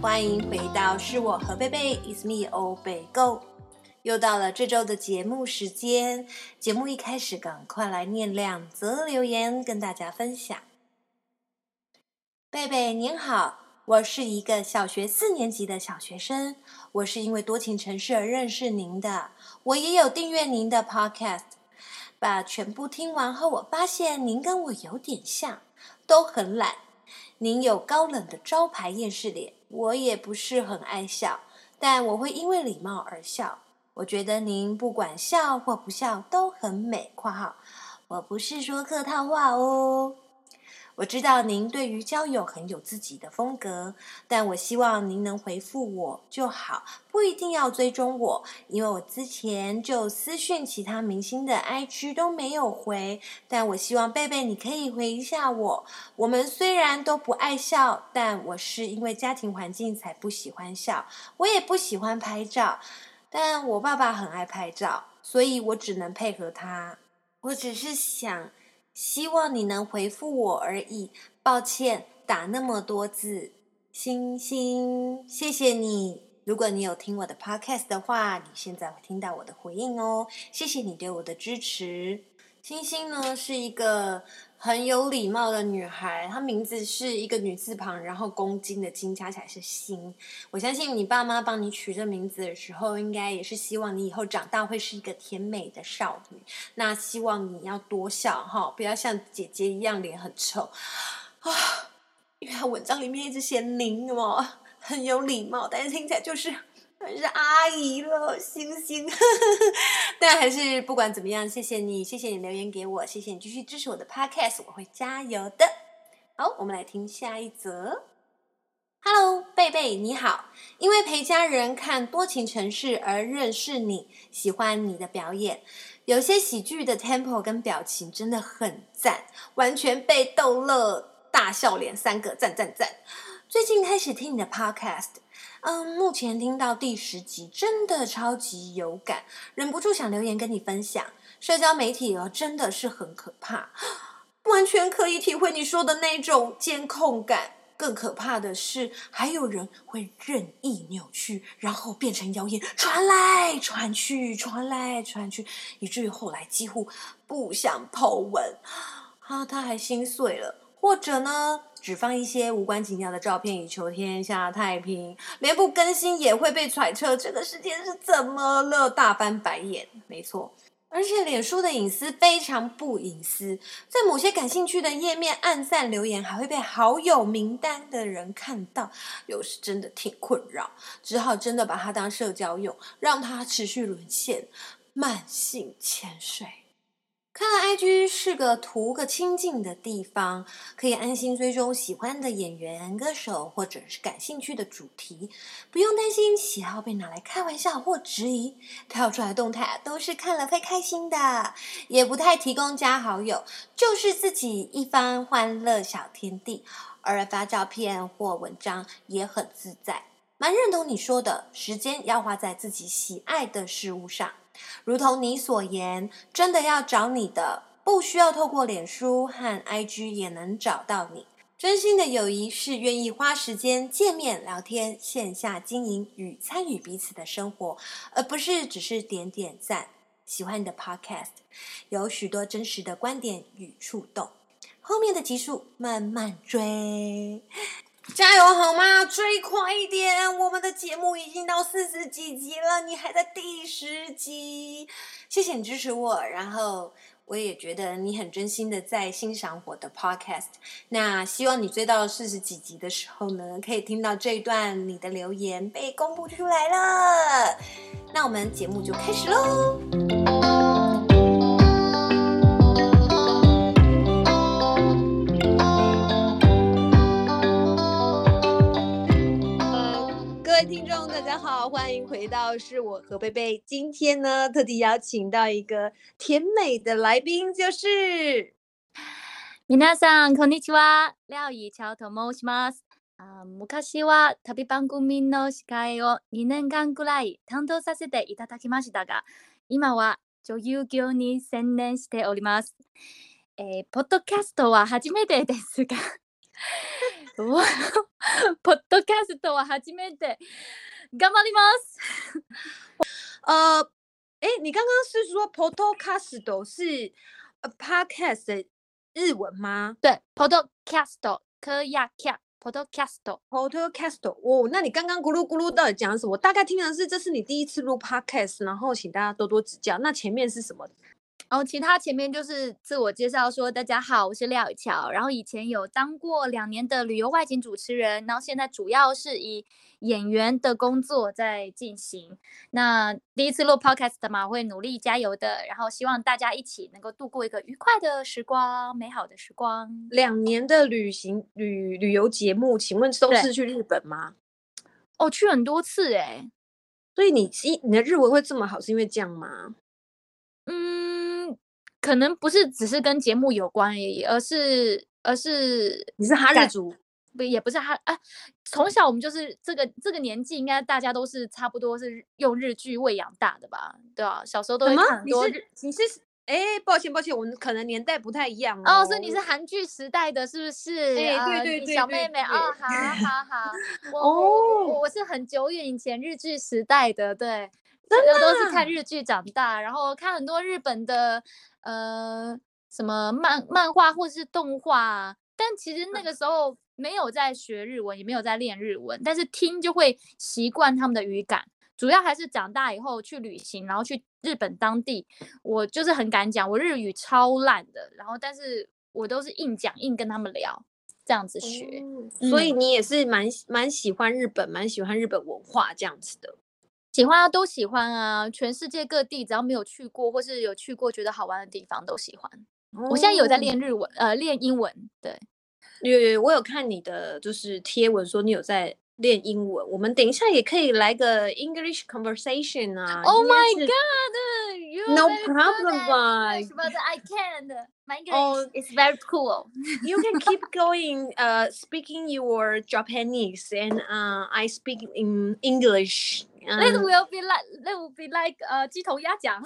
欢迎回到是我和贝贝，It's me 欧贝 Go，又到了这周的节目时间。节目一开始，赶快来念两则留言跟大家分享。贝贝您好，我是一个小学四年级的小学生，我是因为多情城市而认识您的，我也有订阅您的 Podcast，把全部听完后，我发现您跟我有点像，都很懒。您有高冷的招牌厌世脸，我也不是很爱笑，但我会因为礼貌而笑。我觉得您不管笑或不笑都很美。（括号我不是说客套话哦。）我知道您对于交友很有自己的风格，但我希望您能回复我就好，不一定要追踪我，因为我之前就私讯其他明星的 IG 都没有回，但我希望贝贝你可以回一下我。我们虽然都不爱笑，但我是因为家庭环境才不喜欢笑，我也不喜欢拍照，但我爸爸很爱拍照，所以我只能配合他。我只是想。希望你能回复我而已，抱歉打那么多字，星星，谢谢你。如果你有听我的 podcast 的话，你现在会听到我的回应哦。谢谢你对我的支持。星星呢是一个很有礼貌的女孩，她名字是一个女字旁，然后公斤的斤加起来是星。我相信你爸妈帮你取这名字的时候，应该也是希望你以后长大会是一个甜美的少女。那希望你要多笑哈，不要像姐姐一样脸很臭啊，因为她文章里面一直写您哦，很有礼貌，但是听起来就是。是阿姨了，星星。但还是不管怎么样，谢谢你，谢谢你留言给我，谢谢你继续支持我的 podcast，我会加油的。好，我们来听下一则。Hello，贝贝你好，因为陪家人看《多情城市》而认识你，喜欢你的表演，有些喜剧的 tempo 跟表情真的很赞，完全被逗乐，大笑脸三个赞赞赞。最近开始听你的 podcast。嗯，目前听到第十集，真的超级有感，忍不住想留言跟你分享。社交媒体哦，真的是很可怕，完全可以体会你说的那种监控感。更可怕的是，还有人会任意扭曲，然后变成谣言，传来传去，传来传去，以至于后来几乎不想抛文。啊，他还心碎了。或者呢，只放一些无关紧要的照片以求天下太平，连不更新也会被揣测这个世界是怎么了，大翻白眼。没错，而且脸书的隐私非常不隐私，在某些感兴趣的页面按赞留言还会被好友名单的人看到，有时真的挺困扰，只好真的把它当社交用，让它持续沦陷，慢性潜水。看了 IG 是个图个清静的地方，可以安心追踪喜欢的演员、歌手或者是感兴趣的主题，不用担心喜好被拿来开玩笑或质疑。跳出来动态都是看了会开心的，也不太提供加好友，就是自己一番欢乐小天地。偶尔发照片或文章也很自在，蛮认同你说的，时间要花在自己喜爱的事物上。如同你所言，真的要找你的，不需要透过脸书和 IG 也能找到你。真心的友谊是愿意花时间见面聊天、线下经营与参与彼此的生活，而不是只是点点赞。喜欢你的 Podcast，有许多真实的观点与触动。后面的集数慢慢追。加油好吗？追快一点！我们的节目已经到四十几集了，你还在第十集。谢谢你支持我，然后我也觉得你很真心的在欣赏我的 podcast。那希望你追到四十几集的时候呢，可以听到这一段你的留言被公布出来了。那我们节目就开始喽。听众大家好，欢迎回到是我和贝贝。今天呢，特地邀请到一个甜美的来宾，就是皆さんこんにちは、廖以乔と申します。あ昔は旅番组の司会を2年间くらい担当させていただきましたが、今は女优业に専念しております。えー、ポッドキャストは初めてですが ポッドキャストは初めて，顽张ります。呃，哎，你刚刚是说 podcast 是 podcast 的日文吗？对，podcast 可以啊，podcast，podcast，哦，那你刚刚咕噜咕噜到底讲什么？大概听的是这是你第一次录 podcast，然后请大家多多指教。那前面是什么？ 然后其他前面就是自我介绍，说大家好，我是廖雨乔。然后以前有当过两年的旅游外景主持人，然后现在主要是以演员的工作在进行。那第一次录 podcast 嘛，会努力加油的。然后希望大家一起能够度过一个愉快的时光，美好的时光。两年的旅行旅旅游节目，请问都是去日本吗？哦，去很多次哎。所以你一你的日文会这么好，是因为这样吗？嗯。可能不是只是跟节目有关而已，而是而是你是哈日族，不也不是哈啊。从小我们就是这个这个年纪，应该大家都是差不多是用日剧喂养大的吧？对啊，小时候都会看很多。你是你是哎，抱歉抱歉，我们可能年代不太一样哦。哦，所以你是韩剧时代的，是不是？哎，对对对，对，小妹妹啊，好好 好。我哦，我是很久远以前日剧时代的，对，真的都是看日剧长大，然后看很多日本的。呃，什么漫漫画或是动画，啊但其实那个时候没有在学日文，也没有在练日文，但是听就会习惯他们的语感。主要还是长大以后去旅行，然后去日本当地，我就是很敢讲，我日语超烂的，然后但是我都是硬讲硬跟他们聊，这样子学。嗯、所以你也是蛮蛮喜欢日本，蛮喜欢日本文化这样子的。喜欢啊，都喜欢啊！全世界各地只要没有去过或是有去过觉得好玩的地方都喜欢。哦、我现在有在练日文，呃，练英文。对，有有，我有看你的就是贴文说你有在练英文。我们等一下也可以来个 English conversation 啊！Oh my god! No problem, but I can. My English is very cool. You can keep going, uh, speaking your Japanese, and uh, I speak in English. That will be like that will be like 呃鸡同鸭讲。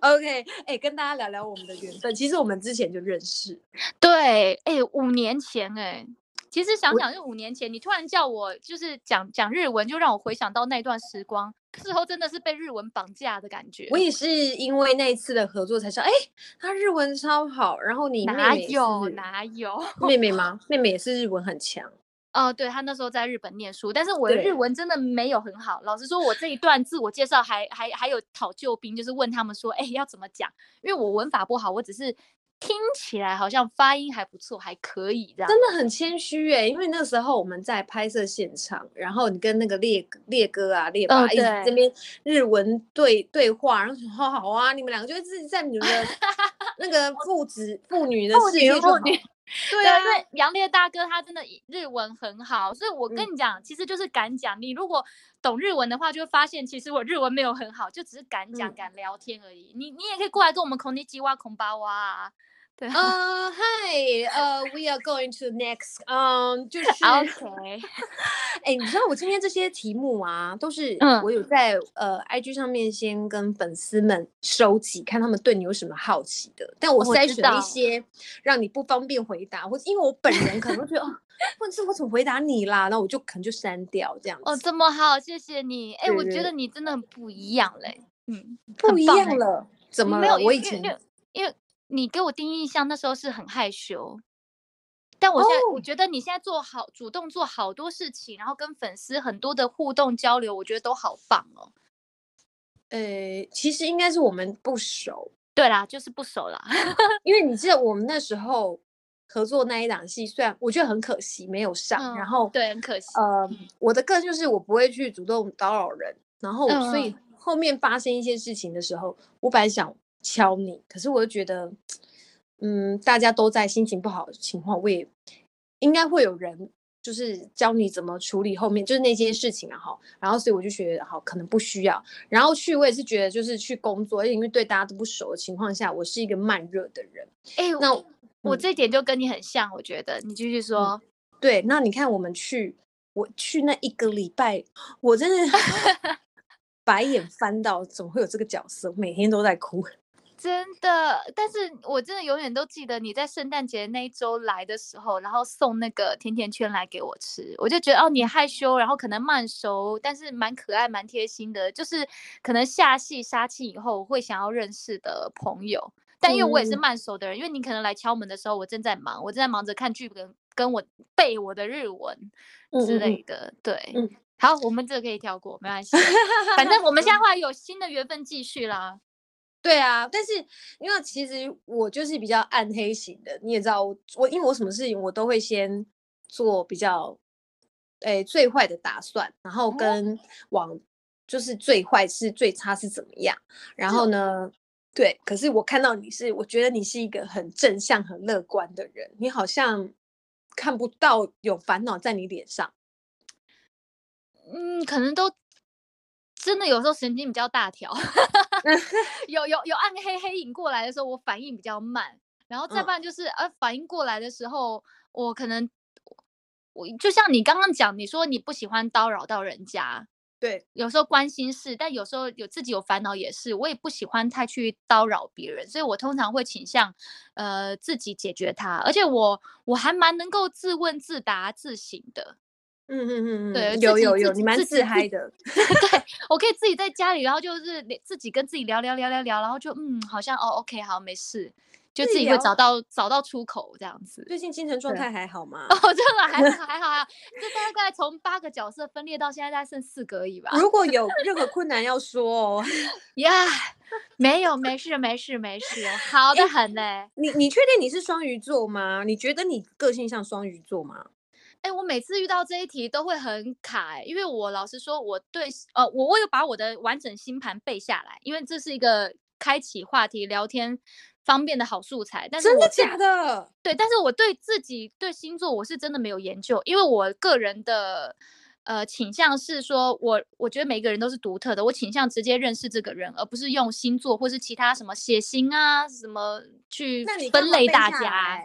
OK，哎、欸，跟大家聊聊我们的缘分。其实我们之前就认识。对，哎、欸，五年前、欸，哎，其实想想就五年前，你突然叫我就是讲讲日文，就让我回想到那段时光。事后真的是被日文绑架的感觉。我也是因为那一次的合作才知道，哎、欸，他日文超好。然后你妹妹哪有哪有妹妹吗？妹妹也是日文很强。哦，对，他那时候在日本念书，但是我的日文真的没有很好。老实说，我这一段自我介绍还还还有讨救兵，就是问他们说，哎，要怎么讲？因为我文法不好，我只是听起来好像发音还不错，还可以这样。真的很谦虚哎，因为那时候我们在拍摄现场，然后你跟那个烈烈哥啊、烈爸、哦、一直这边日文对对话，然后说好好啊，你们两个就自己在你们的 那个父子父女的世界中。对啊，因为杨烈大哥他真的日文很好，所以我跟你讲，嗯、其实就是敢讲。你如果懂日文的话，就会发现其实我日文没有很好，就只是敢讲、嗯、敢聊天而已。你你也可以过来跟我们孔尼基哇孔巴哇。对呃，Hi，呃，We are going to next，嗯、um,，就 是 OK。哎、欸，你知道我今天这些题目啊，都是我有在、嗯、呃 IG 上面先跟粉丝们收集，看他们对你有什么好奇的。但我筛选了一些让你不方便回答，或者因为我本人可能会觉得哦，或者是我怎么回答你啦，那我就可能就删掉这样子。哦，这么好，谢谢你。哎、欸，我觉得你真的很不一样嘞。嗯，不一样了，怎么了？我以前因为。你给我第一印象那时候是很害羞，但我现在、oh. 我觉得你现在做好主动做好多事情，然后跟粉丝很多的互动交流，我觉得都好棒哦。呃，其实应该是我们不熟，对啦，就是不熟啦。因为你记得我们那时候合作那一档戏，虽然我觉得很可惜没有上，嗯、然后对，很可惜。呃，我的个性就是我不会去主动打扰人，然后所以后面发生一些事情的时候，嗯、我本来想。敲你，可是我又觉得，嗯，大家都在心情不好的情况，我也应该会有人就是教你怎么处理后面就是那些事情啊，哈，然后所以我就觉得好，可能不需要。然后去我也是觉得就是去工作，因为对大家都不熟的情况下，我是一个慢热的人。哎、欸，那我，、嗯、我这一点就跟你很像，我觉得你继续说。对，那你看我们去，我去那一个礼拜，我真的 白眼翻到，怎么会有这个角色？每天都在哭。真的，但是我真的永远都记得你在圣诞节那一周来的时候，然后送那个甜甜圈来给我吃，我就觉得哦，你害羞，然后可能慢熟，但是蛮可爱、蛮贴心的，就是可能下戏杀青以后会想要认识的朋友。但因为我也是慢熟的人，嗯、因为你可能来敲门的时候，我正在忙，我正在忙着看剧本，跟我背我的日文之类的。嗯、对，嗯、好，我们这个可以跳过，没关系，反正我们现在后来有新的缘分继续啦。对啊，但是因为其实我就是比较暗黑型的，你也知道我，我因为我什么事情我都会先做比较，诶最坏的打算，然后跟往就是最坏是最差是怎么样，然后呢，对，可是我看到你是，我觉得你是一个很正向、很乐观的人，你好像看不到有烦恼在你脸上，嗯，可能都。真的有时候神经比较大条，有有有暗黑黑影过来的时候，我反应比较慢。然后再不然就是，呃、反应过来的时候，我可能我就像你刚刚讲，你说你不喜欢叨扰到人家，对，有时候关心事，但有时候有自己有烦恼也是，我也不喜欢太去叨扰别人，所以我通常会倾向呃自己解决它，而且我我还蛮能够自问自答自省的。嗯嗯嗯嗯，对，有有有，你蛮自嗨的。对，我可以自己在家里，然后就是自己跟自己聊聊聊聊聊，然后就嗯，好像哦，OK，好，没事，就自己会找到找到出口这样子。最近精神状态还好吗？哦，真的还好 还好啊，就大概从八个角色分裂到现在，大概剩四个而已吧。如果有任何困难要说哦，呀，没有，没事没事没事，好的很嘞。你你确定你是双鱼座吗？你觉得你个性像双鱼座吗？哎，我每次遇到这一题都会很卡，因为我老实说，我对呃，我我有把我的完整星盘背下来，因为这是一个开启话题聊天方便的好素材。但是真的假的？对，但是我对自己对星座我是真的没有研究，因为我个人的呃倾向是说，我我觉得每个人都是独特的，我倾向直接认识这个人，而不是用星座或是其他什么血型啊什么去分类大家。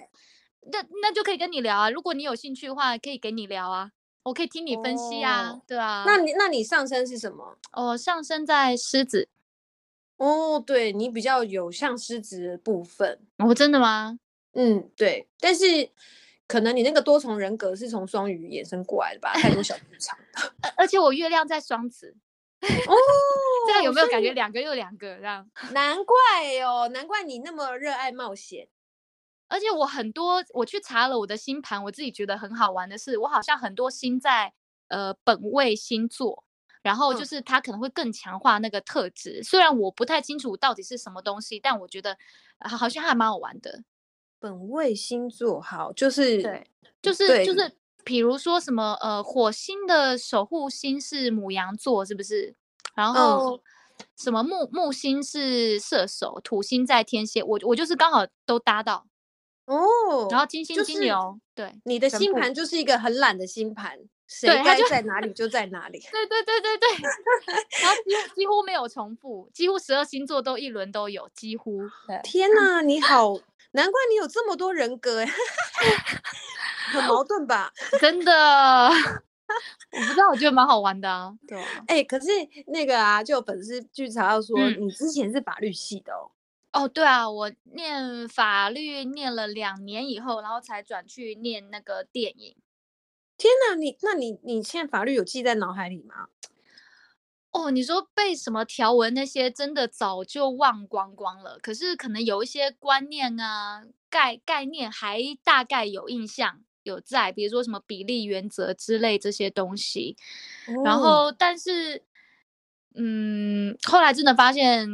那那就可以跟你聊啊，如果你有兴趣的话，可以给你聊啊，我可以听你分析啊，哦、对啊。那你那你上升是什么？哦，上升在狮子。哦，对，你比较有像狮子的部分。哦，真的吗？嗯，对。但是可能你那个多重人格是从双鱼衍生过来的吧？太多小剧场。而且我月亮在双子。哦，这样有没有感觉两个又两个这样？难怪哦，难怪你那么热爱冒险。而且我很多，我去查了我的星盘，我自己觉得很好玩的是，我好像很多星在呃本位星座，然后就是它可能会更强化那个特质。嗯、虽然我不太清楚到底是什么东西，但我觉得好像还蛮好玩的。本位星座好，就是对，就是就是，比如说什么呃，火星的守护星是母羊座，是不是？然后什么木木星是射手，土星在天蝎，我我就是刚好都搭到。哦，然后金星金牛，对，你的星盘就是一个很懒的星盘，谁该在哪里就在哪里。对对对对对，然后几乎 几乎没有重复，几乎十二星座都一轮都有，几乎。天哪，你好，难怪你有这么多人格哎，很矛盾吧？真的，我不知道，我觉得蛮好玩的啊。对，哎，可是那个啊，就有粉丝据查到说，你之前是法律系的哦。哦，对啊，我念法律念了两年以后，然后才转去念那个电影。天哪，你那你你现在法律有记在脑海里吗？哦，你说背什么条文那些，真的早就忘光光了。可是可能有一些观念啊、概概念还大概有印象有在，比如说什么比例原则之类这些东西。哦、然后，但是，嗯，后来真的发现。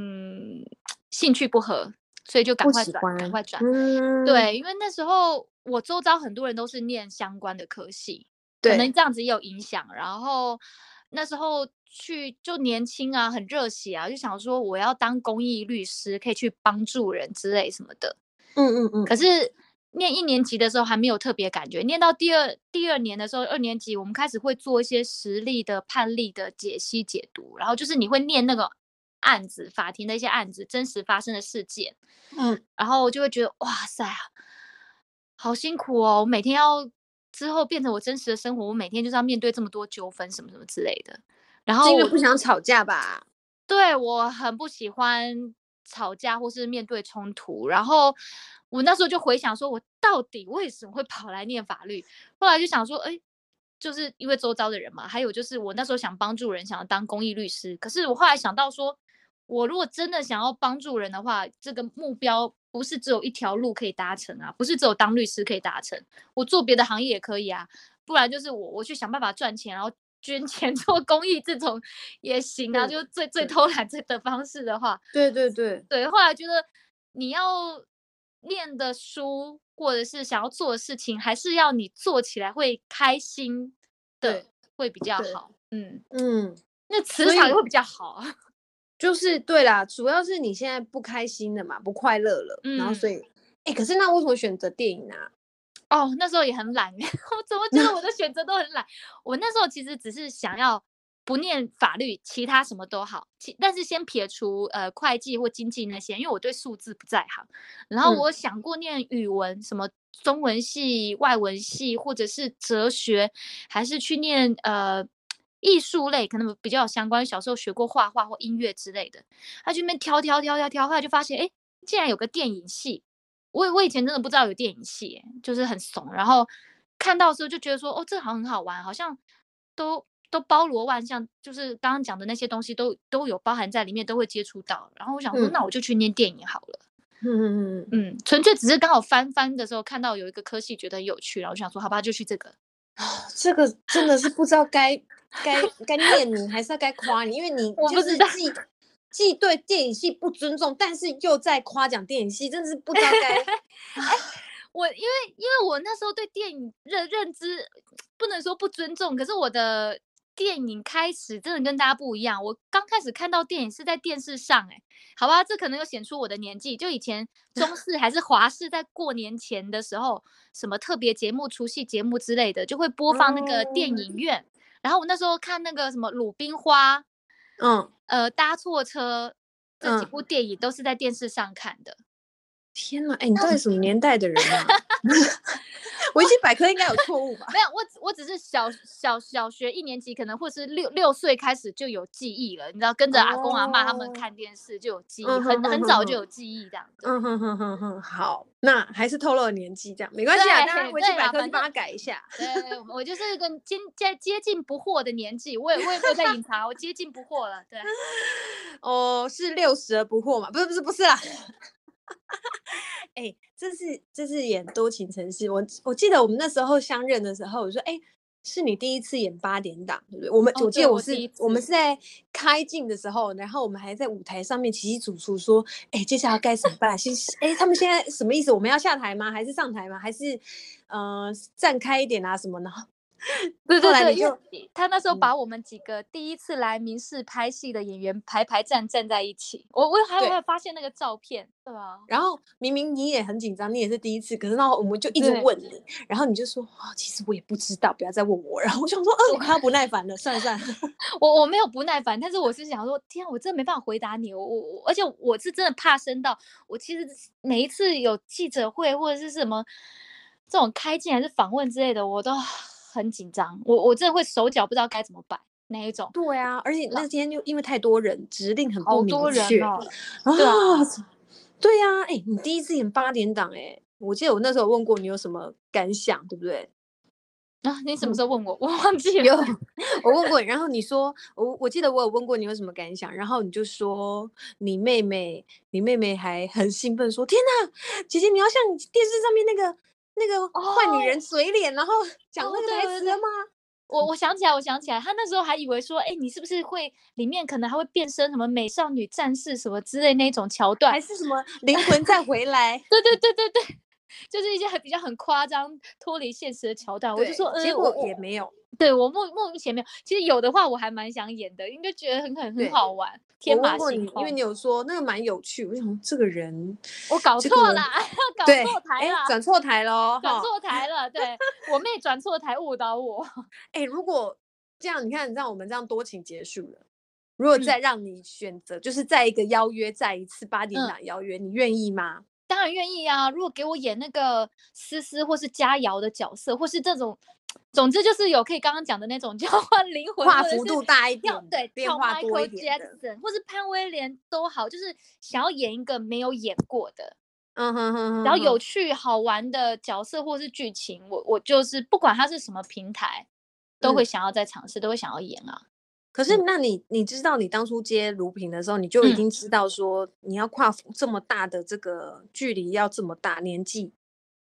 兴趣不合，所以就赶快转，赶快转。嗯、对，因为那时候我周遭很多人都是念相关的科系，可能这样子也有影响。然后那时候去就年轻啊，很热血啊，就想说我要当公益律师，可以去帮助人之类什么的。嗯嗯嗯。可是念一年级的时候还没有特别感觉，念到第二第二年的时候，二年级我们开始会做一些实例的判例的解析解读，然后就是你会念那个。案子，法庭的一些案子，真实发生的事件，嗯，然后我就会觉得，哇塞，好辛苦哦！我每天要之后变成我真实的生活，我每天就是要面对这么多纠纷什么什么之类的。然后因为不想吵架吧？对，我很不喜欢吵架或是面对冲突。然后我那时候就回想说，我到底为什么会跑来念法律？后来就想说，哎，就是因为周遭的人嘛。还有就是我那时候想帮助人，想要当公益律师。可是我后来想到说，我如果真的想要帮助人的话，这个目标不是只有一条路可以达成啊，不是只有当律师可以达成。我做别的行业也可以啊，不然就是我我去想办法赚钱，然后。捐 钱做公益这种也行啊，就最最偷懒这的方式的话，对对对对。后来觉得你要念的书或者是想要做的事情，还是要你做起来会开心的，会比较好。嗯嗯，那磁场也会比较好。就是对啦，主要是你现在不开心了嘛，不快乐了，嗯、然后所以，哎，可是那为什么选择电影呢、啊？哦，那时候也很懒，我怎么觉得我的选择都很懒？我那时候其实只是想要不念法律，其他什么都好。其但是先撇除呃会计或经济那些，因为我对数字不在行。然后我想过念语文，什么中文系、外文系，或者是哲学，还是去念呃艺术类，可能比较有相关。小时候学过画画或音乐之类的，他就那边挑挑挑挑挑，后来就发现，哎，竟然有个电影系。我我以前真的不知道有电影系，就是很怂，然后看到的时候就觉得说，哦，这好像很好玩，好像都都包罗万象，就是刚刚讲的那些东西都都有包含在里面，都会接触到。然后我想说，嗯、那我就去念电影好了。嗯嗯嗯嗯，纯粹只是刚好翻翻的时候看到有一个科系觉得很有趣，然后我想说，好吧，就去这个。这个真的是不知道该该 该念你还是要该夸你，因为你就是既。既对电影系不尊重，但是又在夸奖电影系，真的是不知道该。哎，我因为因为我那时候对电影认认知不能说不尊重，可是我的电影开始真的跟大家不一样。我刚开始看到电影是在电视上，哎，好吧，这可能又显出我的年纪。就以前 中视还是华视，在过年前的时候，什么特别节目、除夕节目之类的，就会播放那个电影院。Oh. 然后我那时候看那个什么《鲁冰花》。嗯，呃，搭错车这几部电影都是在电视上看的。嗯、天呐，哎，你到底什么 年代的人啊？维基百科应该有错误吧？没有，我我只是小小小学一年级，可能或是六六岁开始就有记忆了。你知道，跟着阿公阿妈他们看电视就有记忆，哦、很很早就有记忆这样子。嗯哼哼哼哼，好，那还是透露了年纪这样，没关系啊，那维基百科帮他改一下。对，我就是一个接接接近不惑的年纪，我也我也没有在隐藏，我接近不惑了。对，哦，是六十而不惑嘛？不是不是不是啦。哎、欸，这是这是演多情城市。我我记得我们那时候相认的时候，我说，哎、欸，是你第一次演八点档，对不对？我们、哦、我记得我是我，我们是在开镜的时候，然后我们还在舞台上面起起楚楚说，哎、欸，接下来该怎么办？先，哎、欸，他们现在什么意思？我们要下台吗？还是上台吗？还是呃站开一点啊什么呢？对对对，因为他那时候把我们几个第一次来民视拍戏的演员排排站站在一起，我我还有没有发现那个照片？对吧。然后明明你也很紧张，你也是第一次，可是那我们就一直问你，然后你就说啊、哦，其实我也不知道，不要再问我。然后我想说，呃，我快要不耐烦了，算了算了。我我没有不耐烦，但是我是想说，天啊，我真的没办法回答你，我我而且我是真的怕生到，我其实每一次有记者会或者是什么这种开镜还是访问之类的，我都。很紧张，我我真的会手脚不知道该怎么办那一种。对啊，而且那天就因为太多人，指令很不明确。好多人哦。对啊，对呀，哎，你第一次演八点档，哎，我记得我那时候问过你有什么感想，对不对？啊，你什么时候问我？我忘记了。我问过你，然后你说，我我记得我有问过你有什么感想，然后你就说你妹妹，你妹妹还很兴奋说，天哪，姐姐你要像电视上面那个。那个坏女人嘴脸，然后讲那个台词了吗？我我想起来，我想起来，他那时候还以为说，哎，你是不是会里面可能还会变身什么美少女战士什么之类那种桥段，还是什么灵魂再回来？对对对对对，就是一些很比较很夸张、脱离现实的桥段。我就说，呃结果也没有。对我目目前没有，其实有的话我还蛮想演的，应该觉得很很很好玩。天马行空，因为你有说那个蛮有趣，我想这个人我搞错了，搞错台了，转错台喽，转错台了。对 我妹转错台误导我。哎，如果这样，你看，让我们这样多情结束了。如果再让你选择，就是再一个邀约，再一次八点档邀约，你愿意吗？当然愿意啊。如果给我演那个思思或是佳瑶的角色，或是这种，总之就是有可以刚刚讲的那种 交换灵魂，跨幅度大一点，对，变化多一点的，或是潘威廉都好，就是想要演一个没有演过的，嗯哼哼哼，然后有趣好玩的角色或是剧情，我我就是不管它是什么平台，都会想要再尝试，嗯、都会想要演啊。可是，那你你知道，你当初接如萍的时候，你就已经知道说你要跨这么大的这个距离，要这么大年纪。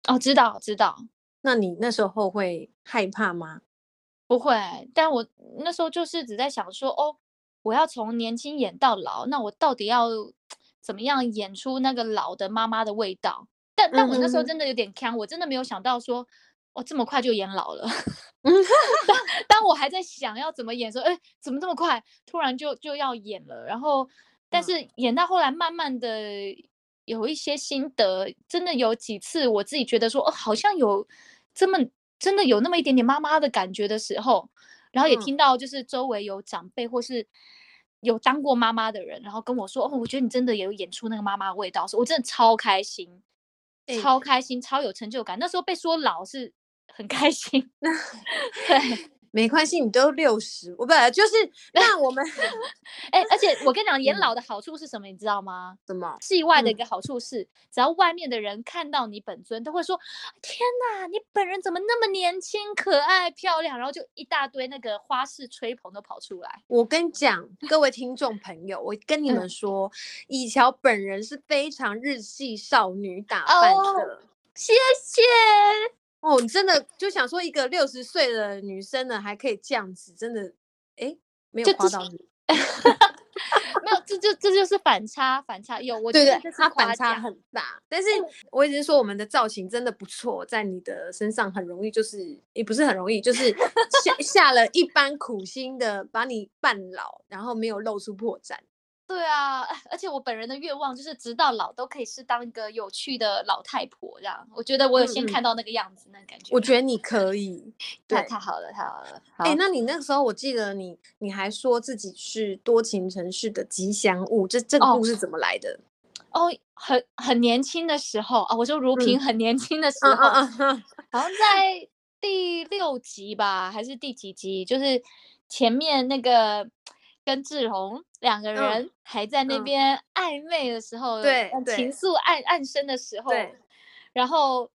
哦，知道知道。那你那时候会害怕吗？不会，但我那时候就是只在想说，哦，我要从年轻演到老，那我到底要怎么样演出那个老的妈妈的味道？但但我那时候真的有点坑，我真的没有想到说。我、哦、这么快就演老了，当当我还在想要怎么演的时候，哎，怎么这么快，突然就就要演了？然后，但是演到后来，慢慢的有一些心得，真的有几次我自己觉得说，哦，好像有这么真的有那么一点点妈妈的感觉的时候，然后也听到就是周围有长辈或是有当过妈妈的人，然后跟我说，哦，我觉得你真的有演出那个妈妈的味道，我真的超开心，超开心，超有成就感。那时候被说老是。很开心 对，没关系，你都六十，我本来就是那我们，哎、欸，而且我跟你讲，演老的好处是什么，你知道吗？什么？戏外的一个好处是，只要外面的人看到你本尊，都会说：“天哪，你本人怎么那么年轻、可爱、漂亮？”然后就一大堆那个花式吹捧都跑出来。我跟你讲，各位听众朋友，我跟你们说，以乔本人是非常日系少女打扮的，哦、谢谢。哦，你真的就想说一个六十岁的女生呢，还可以这样子，真的，哎，没有夸到你，没有，这就这就是反差，反差有，我觉得它反差很大。但是我一直说我们的造型真的不错，在你的身上很容易，就是也不是很容易，就是下下了一番苦心的把你扮老，然后没有露出破绽。对啊，而且我本人的愿望就是直到老都可以是当一个有趣的老太婆这样。我觉得我有先看到那个样子，嗯、那感觉。我觉得你可以，太太好了，太好了。哎、欸，那你那个时候我记得你，你还说自己是多情城市的吉祥物，这这个故事怎么来的？哦，哦很很年轻的时候啊，我说如萍很年轻的时候，嗯嗯嗯、好像在第六集吧，还是第几集？就是前面那个。跟志宏两个人还在那边暧昧的时候，对、嗯，情愫暗暗生的时候，对，然后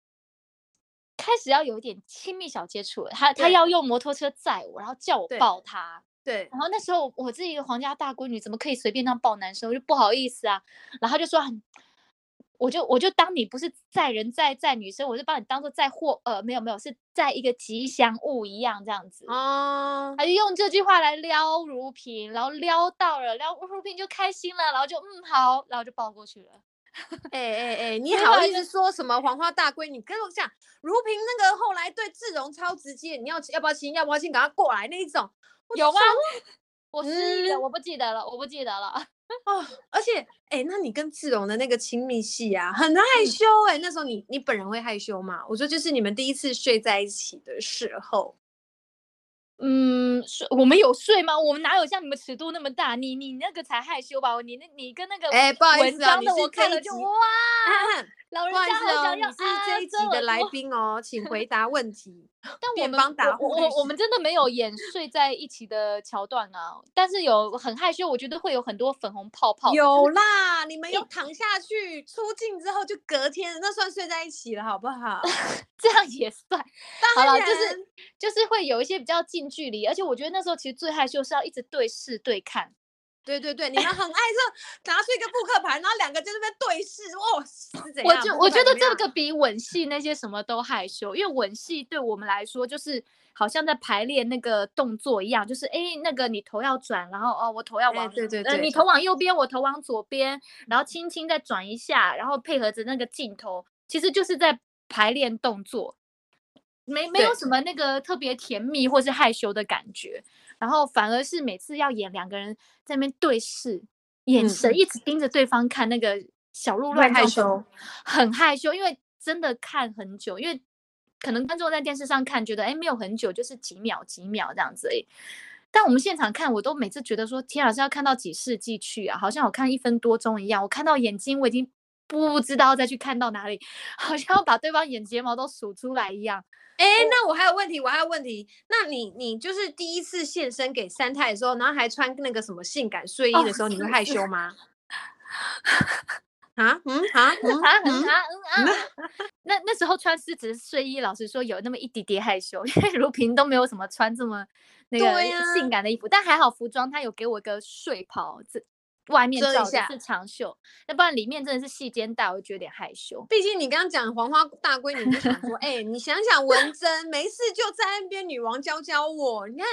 开始要有一点亲密小接触。他他要用摩托车载我，然后叫我抱他，对。对然后那时候我自己一个皇家大闺女，怎么可以随便那样抱男生？我就不好意思啊。然后他就说很。我就我就当你不是载人载载女生，我就把你当做载货，呃，没有没有，是载一个吉祥物一样这样子。啊，他就用这句话来撩如萍，然后撩到了，撩如萍就开心了，然后就嗯好，然后就抱过去了。哎哎哎，你好意思说什么黄花大闺女？跟我讲，如萍那个后来对志荣超直接，你要要不要亲？要不要亲？赶快过来那一种。有吗？我失忆了，嗯，我不记得了，我不记得了。哦，而且，哎、欸，那你跟志荣的那个亲密戏啊，很害羞哎、欸。那时候你你本人会害羞吗？我说就是你们第一次睡在一起的时候，嗯，睡我们有睡吗？我们哪有像你们尺度那么大？你你那个才害羞吧？你那你跟那个哎，不好意思啊，的我看了就哇。老人家好想要啊！你是这一集的来宾哦，请回答问题。但我们我我我们真的没有演睡在一起的桥段啊，但是有很害羞，我觉得会有很多粉红泡泡。有啦，你们有躺下去出镜之后就隔天，那算睡在一起了，好不好？这样也算。好了，就是就是会有一些比较近距离，而且我觉得那时候其实最害羞是要一直对视对看。对对对，你们很爱这拿出一个扑克牌，然后两个就在那边对视，哦，是怎样？我就我觉得这个比吻戏那些什么都害羞，因为吻戏对我们来说就是好像在排练那个动作一样，就是哎，那个你头要转，然后哦，我头要往，对对对，你头往右边，我头往左边，然后轻轻再转一下，然后配合着那个镜头，其实就是在排练动作，没没有什么那个特别甜蜜或是害羞的感觉。然后反而是每次要演两个人在那边对视，眼神一直盯着对方看，那个小鹿乱害羞，很害羞，因为真的看很久，因为可能观众在电视上看觉得哎没有很久，就是几秒几秒这样子诶。但我们现场看，我都每次觉得说，天啊，是要看到几世纪去啊？好像我看一分多钟一样，我看到眼睛我已经不知道再去看到哪里，好像要把对方眼睫毛都数出来一样。哎、欸，那我还有问题，我还有问题。那你你就是第一次现身给三太的时候，然后还穿那个什么性感睡衣的时候，哦、你会害羞吗？啊嗯啊嗯啊嗯啊嗯啊！那那时候穿丝质睡衣，老实说有那么一点点害羞，因为如萍都没有什么穿这么那个性感的衣服，但还好服装他有给我一个睡袍子。外面罩的是长袖，要不然里面真的是细肩带，我就觉得有点害羞。毕竟你刚刚讲黄花大闺女，就想说，哎、欸，你想想文珍，没事就在那边女王教教我。你看，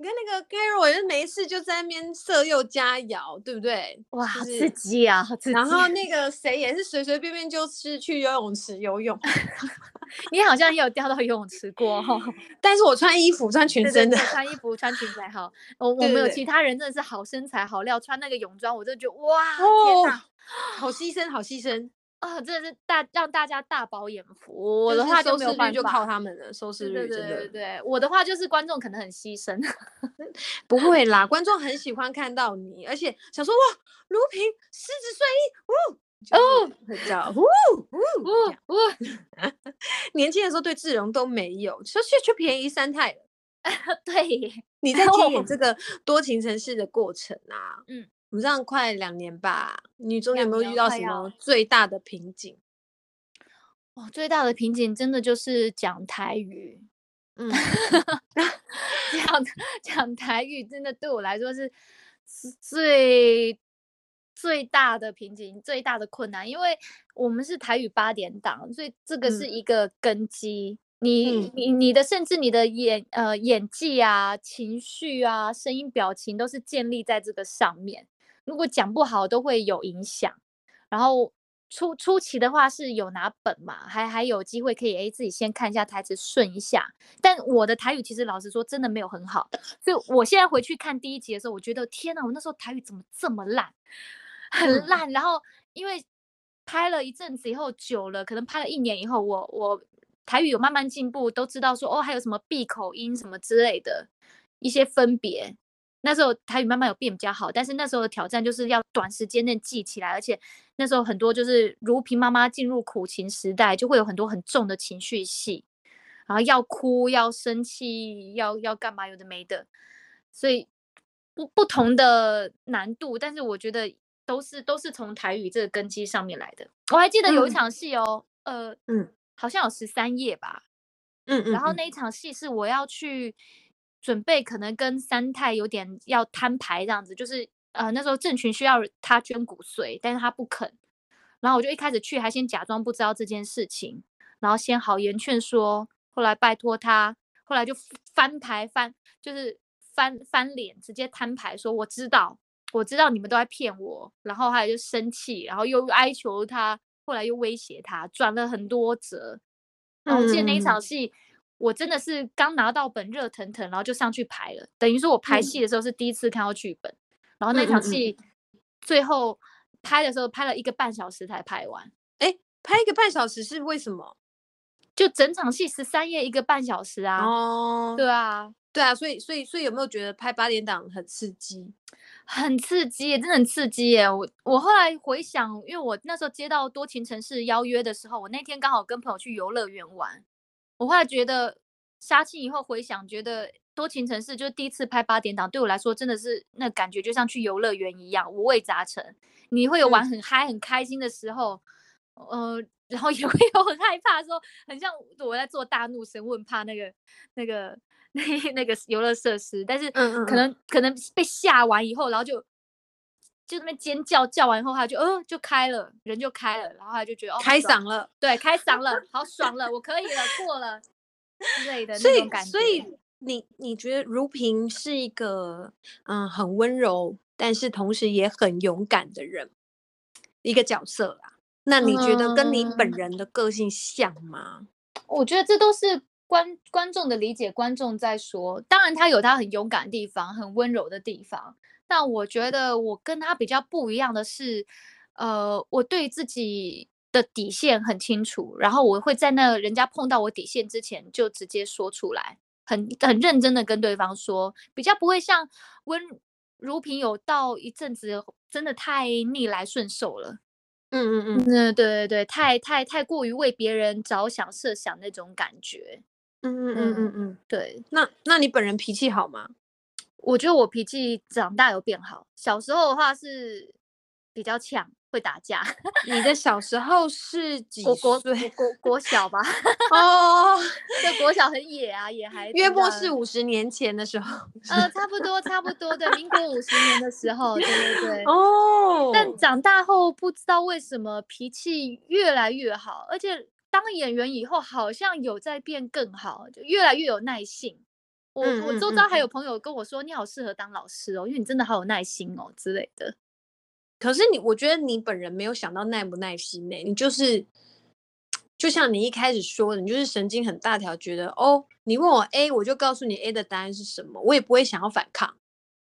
你看那个 Carol 也没事就在那边色诱佳肴，对不对？哇，好刺激啊！好刺激。然后那个谁也是随随便便就是去游泳池游泳。你好像也有掉到游泳池过哈，但是我穿衣服穿全身的，对对对，穿衣服穿裙子还好。我我们有其他人真的是好身材好料，穿那个泳装我就觉得哇，哦、天哪，好牺牲好牺牲啊、哦！真的是大让大家大饱眼福。我的话就没有办法，就靠他们了。收视率真的，对对对，我的话就是观众可能很牺牲，不会啦，观众很喜欢看到你，而且想说哇，如萍狮子睡衣，呜。哦，叫呜呜呜，年轻的时候对志荣都没有，说去去便宜三太了。对，你在接演这个多情城市的过程啊，嗯，我们这样快两年吧，你中间有没有遇到什么最大的瓶颈？哦，最大的瓶颈真的就是讲台语，嗯，讲讲台语真的对我来说是最。最大的瓶颈，最大的困难，因为我们是台语八点档，所以这个是一个根基。嗯、你你你的，甚至你的演呃演技啊、情绪啊、声音表情都是建立在这个上面。如果讲不好，都会有影响。然后初初期的话是有拿本嘛，还还有机会可以诶自己先看一下台词顺一下。但我的台语其实老实说真的没有很好，所以我现在回去看第一集的时候，我觉得天哪，我那时候台语怎么这么烂？很烂，然后因为拍了一阵子以后，久了，可能拍了一年以后，我我台语有慢慢进步，都知道说哦，还有什么闭口音什么之类的一些分别。那时候台语慢慢有变比较好，但是那时候的挑战就是要短时间内记起来，而且那时候很多就是如萍妈妈进入苦情时代，就会有很多很重的情绪戏，然后要哭要生气要要干嘛有的没的，所以不不同的难度，但是我觉得。都是都是从台语这个根基上面来的。我还记得有一场戏哦，嗯、呃，嗯，好像有十三页吧，嗯，嗯，然后那一场戏是我要去准备，可能跟三太有点要摊牌这样子，就是呃那时候郑群需要他捐骨髓，但是他不肯，然后我就一开始去还先假装不知道这件事情，然后先好言劝说，后来拜托他，后来就翻牌翻就是翻翻脸，直接摊牌说我知道。我知道你们都在骗我，然后后来就生气，然后又哀求他，后来又威胁他，转了很多折。然后我记得那一场戏，嗯、我真的是刚拿到本热腾腾，然后就上去排了。等于说我排戏的时候是第一次看到剧本，嗯、然后那场戏最后拍的时候拍了一个半小时才拍完。哎，拍一个半小时是为什么？就整场戏十三页一个半小时啊。哦，对啊。对啊，所以所以所以有没有觉得拍八点档很刺激？很刺激，真的很刺激耶！我我后来回想，因为我那时候接到多情城市邀约的时候，我那天刚好跟朋友去游乐园玩。我后来觉得杀青以后回想，觉得多情城市就是第一次拍八点档，对我来说真的是那感觉就像去游乐园一样，五味杂陈。你会有玩很嗨、很开心的时候，嗯、呃，然后也会有很害怕的时候，很像我在做大怒神，我很怕那个那个。那 那个游乐设施，但是可能可能被吓完以后，然后就就那边尖叫，叫完以后他就呃就开了，人就开了，然后他就觉得哦开嗓了，对，开嗓了，好爽了，我可以了，过了之类的那种感觉。所以，所以你你觉得如萍是一个嗯很温柔，但是同时也很勇敢的人，一个角色啦。那你觉得跟你本人的个性像吗？嗯、我觉得这都是。观观众的理解，观众在说，当然他有他很勇敢的地方，很温柔的地方。但我觉得我跟他比较不一样的是，呃，我对自己的底线很清楚，然后我会在那人家碰到我底线之前就直接说出来，很很认真的跟对方说，比较不会像温如萍有到一阵子真的太逆来顺受了。嗯嗯嗯，对对对，太太太过于为别人着想设想那种感觉。嗯嗯嗯嗯嗯，对。那那你本人脾气好吗？我觉得我脾气长大有变好，小时候的话是比较呛。会打架？你的小时候是几岁？国国国国小吧？哦，这国小很野啊，野孩子。约莫是五十年前的时候。呃，差不多，差不多的，民国五十年的时候，对对对。哦。但长大后不知道为什么脾气越来越好，而且当演员以后好像有在变更好，就越来越有耐性。我我周遭还有朋友跟我说，你好适合当老师哦，因为你真的好有耐心哦之类的。可是你，我觉得你本人没有想到耐不耐心呢？你就是，就像你一开始说的，你就是神经很大条，觉得哦，你问我 A，我就告诉你 A 的答案是什么，我也不会想要反抗。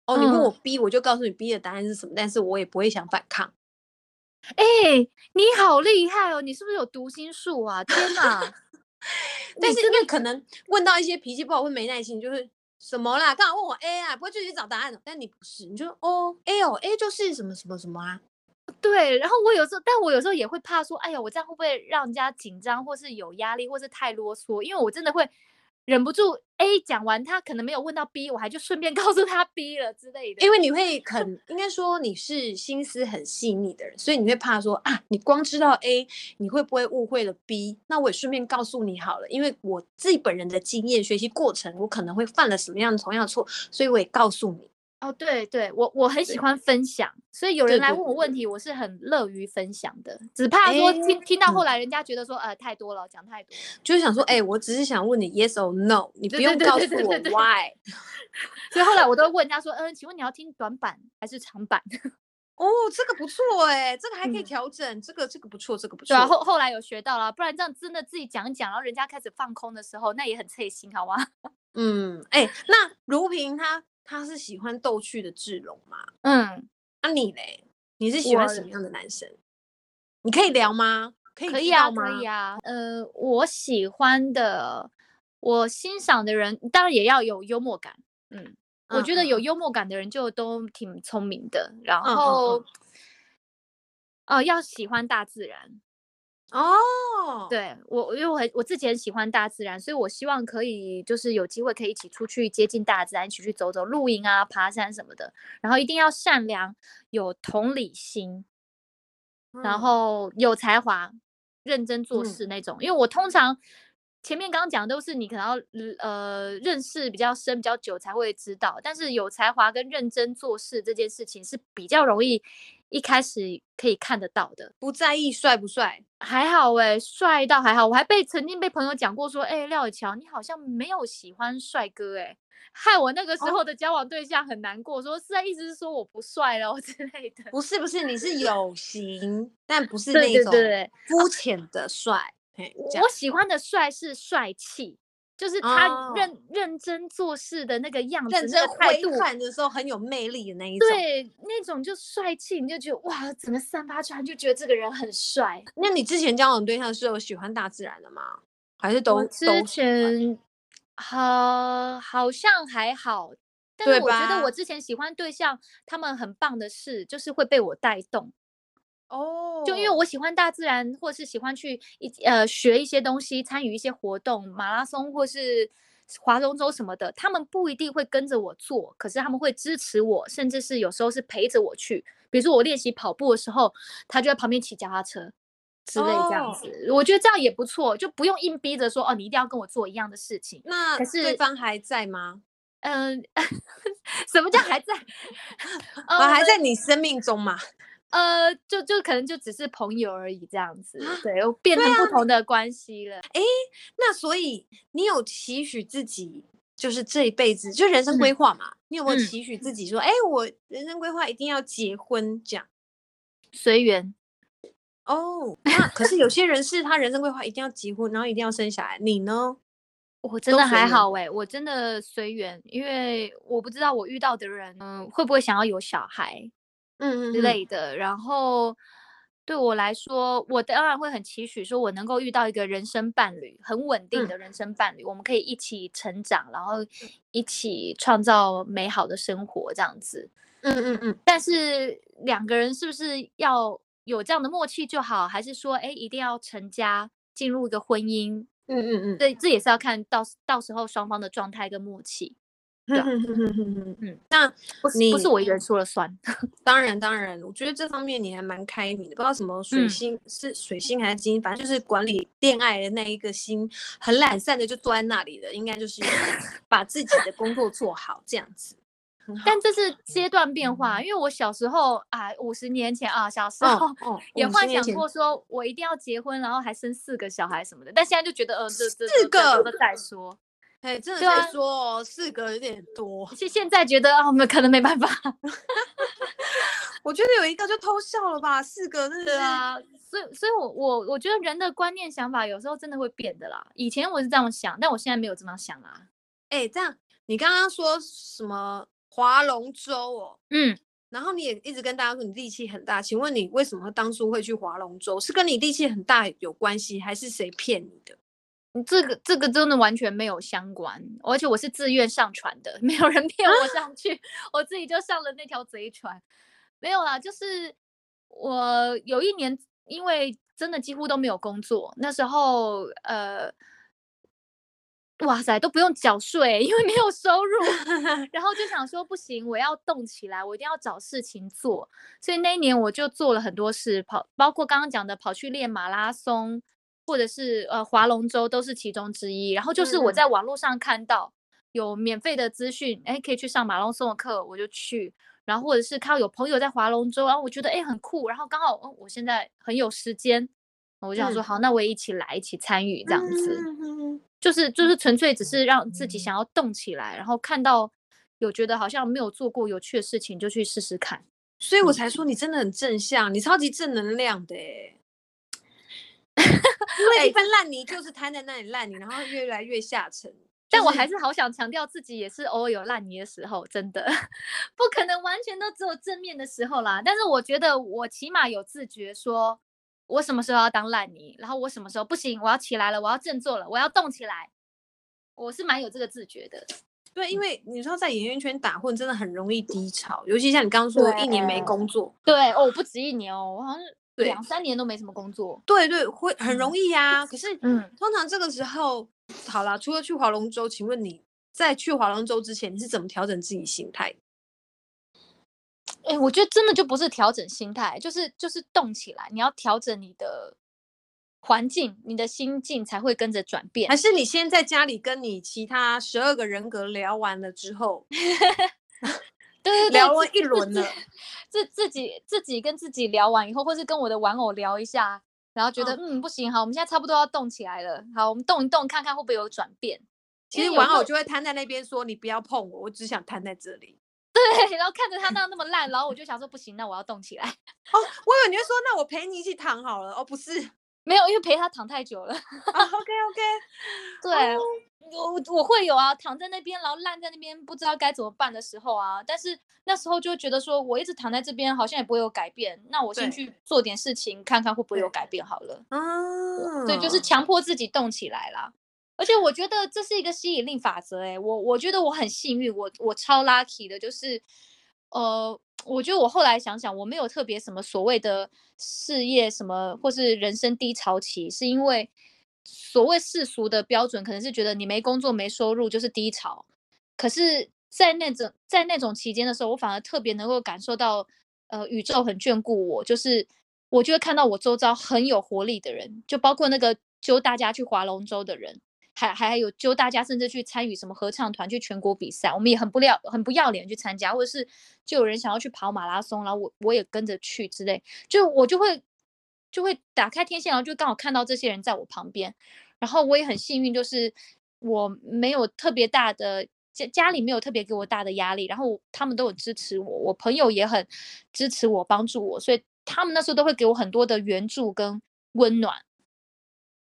哦，你问我 B，嗯，我就告诉你 B 的答案是什么，但是我也不会想反抗。哎，你好厉害哦！你是不是有读心术啊？天哪！但是因为可能问到一些脾气不好会没耐心，就是。什么啦？刚好问我 A 啊，不会自己找答案的。但你不是，你就哦 A 哦 A 就是什么什么什么啊？对。然后我有时候，但我有时候也会怕说，哎呀，我这样会不会让人家紧张，或是有压力，或是太啰嗦？因为我真的会。忍不住 A 讲完，他可能没有问到 B，我还就顺便 告诉他 B 了之类的。因为你会很应该说你是心思很细腻的人，所以你会怕说啊，你光知道 A，你会不会误会了 B？那我也顺便告诉你好了，因为我自己本人的经验学习过程，我可能会犯了什么样的同样的错，所以我也告诉你。哦，对对，我我很喜欢分享，所以有人来问我问题，我是很乐于分享的，只怕说听听到后来人家觉得说呃太多了，讲太多，就是想说哎，我只是想问你 yes or no，你不用告诉我 why。所以后来我都问人家说，嗯，请问你要听短版还是长版？哦，这个不错哎，这个还可以调整，这个这个不错，这个不错。对啊，后后来有学到了，不然这样真的自己讲一讲，然后人家开始放空的时候，那也很刺心，好吗？嗯，哎，那如萍她。他是喜欢逗趣的志龙吗？嗯，那、啊、你嘞？你是喜欢什么样的男生？你可以聊吗？可以，可以啊，可以啊。呃，我喜欢的，我欣赏的人，当然也要有幽默感。嗯，嗯我觉得有幽默感的人就都挺聪明的。然后，哦、嗯呃，要喜欢大自然。哦，oh. 对我，因为我很我自己很喜欢大自然，所以我希望可以就是有机会可以一起出去接近大自然，一起去走走、露营啊、爬山什么的。然后一定要善良、有同理心，然后有才华、认真做事那种。嗯、因为我通常前面刚刚讲的都是你可能要呃认识比较深、比较久才会知道，但是有才华跟认真做事这件事情是比较容易。一开始可以看得到的，不在意帅不帅，还好哎、欸，帅到还好。我还被曾经被朋友讲过说，哎、欸，廖以乔，你好像没有喜欢帅哥哎、欸，害我那个时候的交往对象很难过，哦、说是在意思是说我不帅喽之类的。不是不是，你是有型，但不是那种肤浅的帅。我喜欢的帅是帅气。就是他认、oh, 认真做事的那个样子，认真挥汗的时候很有魅力的那一种，对，那种就帅气，你就觉得哇，怎么散发出来，就觉得这个人很帅。那你之前交往对象是有喜欢大自然的吗？还是都之前好好像还好，但是我觉得我之前喜欢对象，他们很棒的事，就是会被我带动。哦，oh. 就因为我喜欢大自然，或是喜欢去一呃学一些东西，参与一些活动，马拉松或是划龙舟什么的，他们不一定会跟着我做，可是他们会支持我，甚至是有时候是陪着我去。比如说我练习跑步的时候，他就在旁边骑脚踏车之类这样子。Oh. 我觉得这样也不错，就不用硬逼着说哦，你一定要跟我做一样的事情。那可是对方还在吗？嗯 什么叫还在？我还在你生命中吗？呃，就就可能就只是朋友而已，这样子，对，又变成不同的关系了。哎、啊，那所以你有期许自己，就是这一辈子，就人生规划嘛？嗯、你有没有期许自己说，哎、嗯，我人生规划一定要结婚这样？随缘。哦，那可是有些人是他人生规划一定要结婚，然后一定要生小孩，你呢？我真的还好哎、欸，我真的随缘，因为我不知道我遇到的人，嗯、呃，会不会想要有小孩。嗯之类的，然后对我来说，我当然会很期许，说我能够遇到一个人生伴侣，很稳定的人生伴侣，嗯、我们可以一起成长，然后一起创造美好的生活，这样子。嗯嗯嗯。但是两个人是不是要有这样的默契就好，还是说，哎，一定要成家进入一个婚姻？嗯嗯嗯，对，这也是要看到到时候双方的状态跟默契。对啊，嗯，那你不是我一个人说了算。当然当然，我觉得这方面你还蛮开明的，不知道什么水星、嗯、是水星还是金，反正就是管理恋爱的那一个心，很懒散的就坐在那里的，应该就是 把自己的工作做好这样子。但这是阶段变化，因为我小时候啊，五十年前啊，小时候也幻想过说我一定要结婚，然后还生四个小孩什么的，但现在就觉得，嗯、呃，这这四个再说。哎，真的在说哦，四个有点多。现现在觉得啊，我们可能没办法。我觉得有一个就偷笑了吧，四个真的是啊。所以，所以我我我觉得人的观念想法有时候真的会变的啦。以前我是这样想，但我现在没有这么想啦。哎，这样你刚刚说什么划龙舟哦？嗯，然后你也一直跟大家说你力气很大，请问你为什么当初会去划龙舟？是跟你力气很大有关系，还是谁骗你的？这个这个真的完全没有相关，而且我是自愿上船的，没有人骗我上去，啊、我自己就上了那条贼船。没有啦，就是我有一年，因为真的几乎都没有工作，那时候呃，哇塞，都不用缴税，因为没有收入，然后就想说不行，我要动起来，我一定要找事情做，所以那一年我就做了很多事，跑，包括刚刚讲的跑去练马拉松。或者是呃划龙舟都是其中之一，然后就是我在网络上看到有免费的资讯，哎、嗯，可以去上马拉松的课，我就去。然后或者是看到有朋友在划龙舟，然后我觉得哎很酷，然后刚好、哦、我现在很有时间，我就想说、嗯、好，那我也一起来一起参与这样子，嗯、就是就是纯粹只是让自己想要动起来，然后看到有觉得好像没有做过有趣的事情，就去试试看。所以我才说你真的很正向，你超级正能量的哎。因为一份烂泥就是摊在那里烂泥，然后越来越下沉。但我还是好想强调，自己也是偶尔有烂泥的时候，真的 不可能完全都只有正面的时候啦。但是我觉得我起码有自觉，说我什么时候要当烂泥，然后我什么时候不行，我要起来了，我要振作了，我要动起来。我是蛮有这个自觉的。对，因为你知道在演艺圈打混，真的很容易低潮，尤其像你刚刚说，一年没工作。对哦，不止一年哦，我好像是。两三年都没什么工作，对对，会很容易呀、啊。嗯、可是，嗯，通常这个时候，好啦，除了去划龙舟，请问你在去划龙舟之前，你是怎么调整自己心态？哎，我觉得真的就不是调整心态，就是就是动起来。你要调整你的环境，你的心境才会跟着转变。还是你先在家里跟你其他十二个人格聊完了之后？对对对，聊了一轮了，自自己自己跟自己聊完以后，或是跟我的玩偶聊一下，然后觉得嗯，嗯不行，好，我们现在差不多要动起来了，好，我们动一动，看看会不会有转变。其实玩偶就会瘫在那边说：“你不要碰我，我只想瘫在这里。”对，然后看着他那那么烂，然后我就想说不行，那我要动起来。哦，我以为你会说，那我陪你一起躺好了。哦，不是，没有，因为陪他躺太久了。啊，OK OK，对。Oh. 我我会有啊，躺在那边，然后烂在那边，不知道该怎么办的时候啊。但是那时候就觉得说，我一直躺在这边，好像也不会有改变。那我先去做点事情，看看会不会有改变好了。嗯，对，就是强迫自己动起来啦。而且我觉得这是一个吸引力法则，欸，哎，我我觉得我很幸运，我我超 lucky 的，就是呃，我觉得我后来想想，我没有特别什么所谓的事业什么，或是人生低潮期，是因为。所谓世俗的标准，可能是觉得你没工作、没收入就是低潮。可是，在那种在那种期间的时候，我反而特别能够感受到，呃，宇宙很眷顾我。就是我就会看到我周遭很有活力的人，就包括那个揪大家去划龙舟的人，还还还有就大家甚至去参与什么合唱团去全国比赛，我们也很不要很不要脸去参加，或者是就有人想要去跑马拉松，然后我我也跟着去之类，就我就会。就会打开天线，然后就刚好看到这些人在我旁边，然后我也很幸运，就是我没有特别大的家，家里没有特别给我大的压力，然后他们都有支持我，我朋友也很支持我，帮助我，所以他们那时候都会给我很多的援助跟温暖，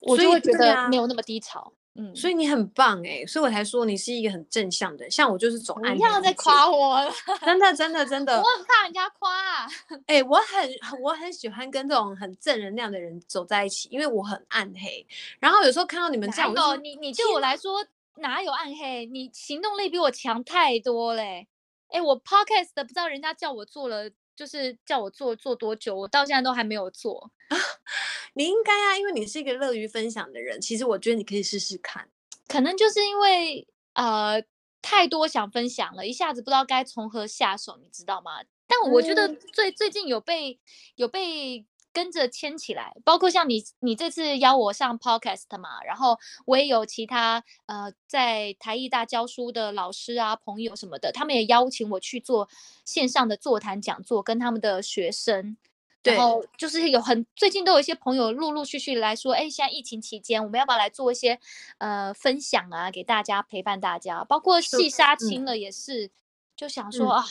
我就会觉得没有那么低潮。嗯，所以你很棒哎、欸，所以我才说你是一个很正向的，像我就是总爱。你要再夸我了，真的真的真的。我很怕人家夸啊。哎、欸，我很我很喜欢跟这种很正能量的人走在一起，因为我很暗黑。然后有时候看到你们这样，有你你对我来说哪有暗黑？你行动力比我强太多嘞。哎、欸，我 podcast 的不知道人家叫我做了就是叫我做做多久，我到现在都还没有做。你应该啊，因为你是一个乐于分享的人，其实我觉得你可以试试看。可能就是因为呃太多想分享了，一下子不知道该从何下手，你知道吗？但我觉得最、嗯、最近有被有被。跟着牵起来，包括像你，你这次邀我上 podcast 嘛，然后我也有其他呃在台艺大教书的老师啊、朋友什么的，他们也邀请我去做线上的座谈讲座，跟他们的学生。对。然后就是有很最近都有一些朋友陆陆续续来说，哎，现在疫情期间，我们要不要来做一些呃分享啊，给大家陪伴大家，包括细杀青了也是，嗯、就想说、嗯、啊。